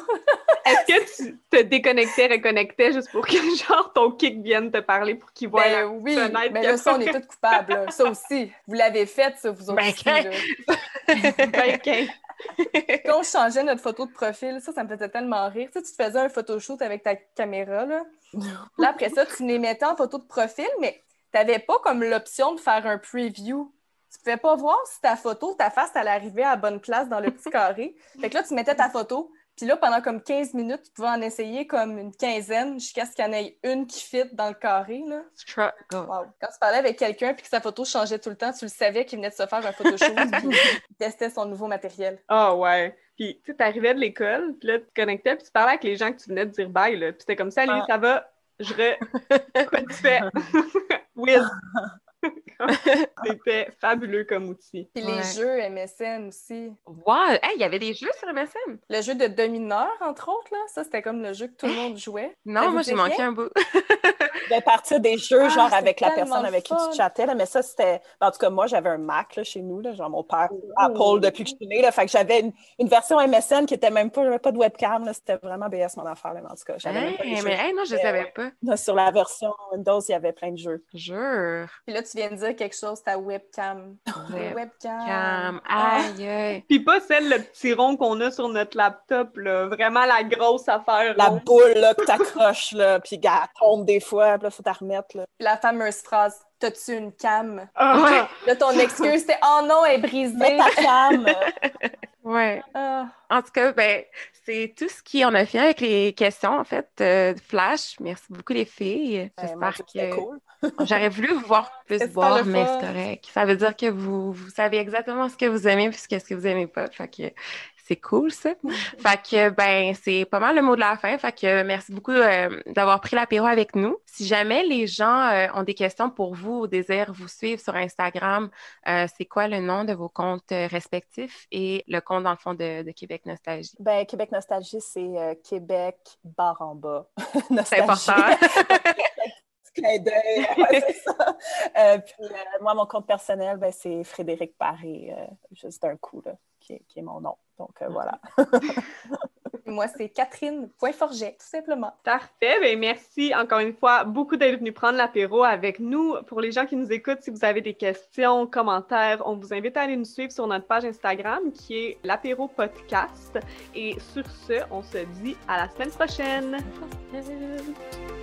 Est-ce que tu te déconnectais, reconnectais juste pour que, (laughs) genre, ton kick vienne te parler pour qu'il voit Ben la oui, fenêtre mais que là, ça, on est tous coupables. là. Ça aussi. Vous l'avez fait, ça, vous autres Ben, aussi. (laughs) Ben. Quand on changeait notre photo de profil, ça, ça me faisait tellement rire. Tu sais, tu te faisais un photoshoot avec ta caméra, là. Là, après ça, tu les mettais en photo de profil, mais n'avais pas comme l'option de faire un preview. Tu pouvais pas voir si ta photo, ta face, elle arrivait à la bonne place dans le petit carré. (laughs) Fait que là, tu mettais ta photo, puis là, pendant comme 15 minutes, tu pouvais en essayer comme une quinzaine jusqu'à ce qu'il y en ait une qui fit dans le carré, là. Wow. Quand tu parlais avec quelqu'un puis que sa photo changeait tout le temps, tu le savais qu'il venait de se faire un photoshoot (laughs) puis il testait son nouveau matériel. Ah ouais. Puis, tu sais, t'arrivais de l'école, puis là, tu te connectais, puis tu parlais avec les gens que tu venais de dire bye, là. Puis c'était comme, salut, Ah. ça va? Je re... Quoi tu fais? (laughs) Whiz! C'était (laughs) fabuleux comme outil. Puis Ouais. les jeux MSN aussi. Wow! Hey, il y avait des jeux sur MSN? Le jeu de domineur, entre autres, là, ça, c'était comme le jeu que tout le monde jouait. Non, moi, j'ai manqué un bout. (laughs) De partir des jeux, Ah, genre avec la personne avec qui tu chattais, là, mais ça, c'était. En tout cas, moi, j'avais un Mac là, chez nous, là, genre mon père, Oh. Apple depuis que je suis née, là, fait que j'avais une, une version MSN qui était même pas, j'avais pas de webcam, là, c'était vraiment BS mon affaire, là, mais en tout cas. J'avais jeux. hey, non, je savais pas. Là, Sur la version Windows, il y avait plein de jeux. Jure. Puis là, tu viens de dire quelque chose, ta webcam. Webcam. Webcam. Ah. Aïe, aïe. Puis pas celle, le petit rond qu'on a sur notre laptop, là. Vraiment la grosse affaire La ronde. boule, là, que t'accroches, là, puis gars, elle tombe des fois, puis là, faut t'en remettre, là. La fameuse phrase T'as-tu une cam? Ah! (laughs) Là, ton excuse, c'était Oh non, elle est Mets brisée. ta cam! (laughs) Ouais. Ah. En tout cas, ben, c'est tout ce qui on a fait avec les questions, en fait. Euh, Flash, merci beaucoup les filles. Ben, J'espère que cool. (laughs) j'aurais voulu vous voir plus boire, mais c'est correct. Ça veut dire que vous, vous savez exactement ce que vous aimez puisque ce que vous aimez pas. Fait que c'est cool, ça. (laughs) fait que, ben, c'est pas mal le mot de la fin. Fait que merci beaucoup euh, d'avoir pris l'apéro avec nous. Si jamais les gens euh, ont des questions pour vous ou désirent vous suivre sur Instagram, euh, c'est quoi le nom de vos comptes respectifs et le compte, dans le fond, de, de Québec Nostalgie? Ben, Québec Nostalgie, c'est euh, Québec barre en bas. (laughs) C'est Nostalgie. important. (laughs) Petit clin d'œil, ouais, c'est ça. Euh, puis euh, moi, mon compte personnel, ben, c'est Frédéric Paré, euh, juste d'un coup, là, qui, est, qui est mon nom. Donc euh, voilà. (laughs) Moi, c'est Catherine Poinforget, tout simplement. Parfait. Ben, merci encore une fois beaucoup d'être venu prendre l'apéro avec nous. Pour les gens qui nous écoutent, si vous avez des questions, commentaires, on vous invite à aller nous suivre sur notre page Instagram qui est l'apéro podcast. Et sur ce, on se dit à la semaine prochaine. Merci.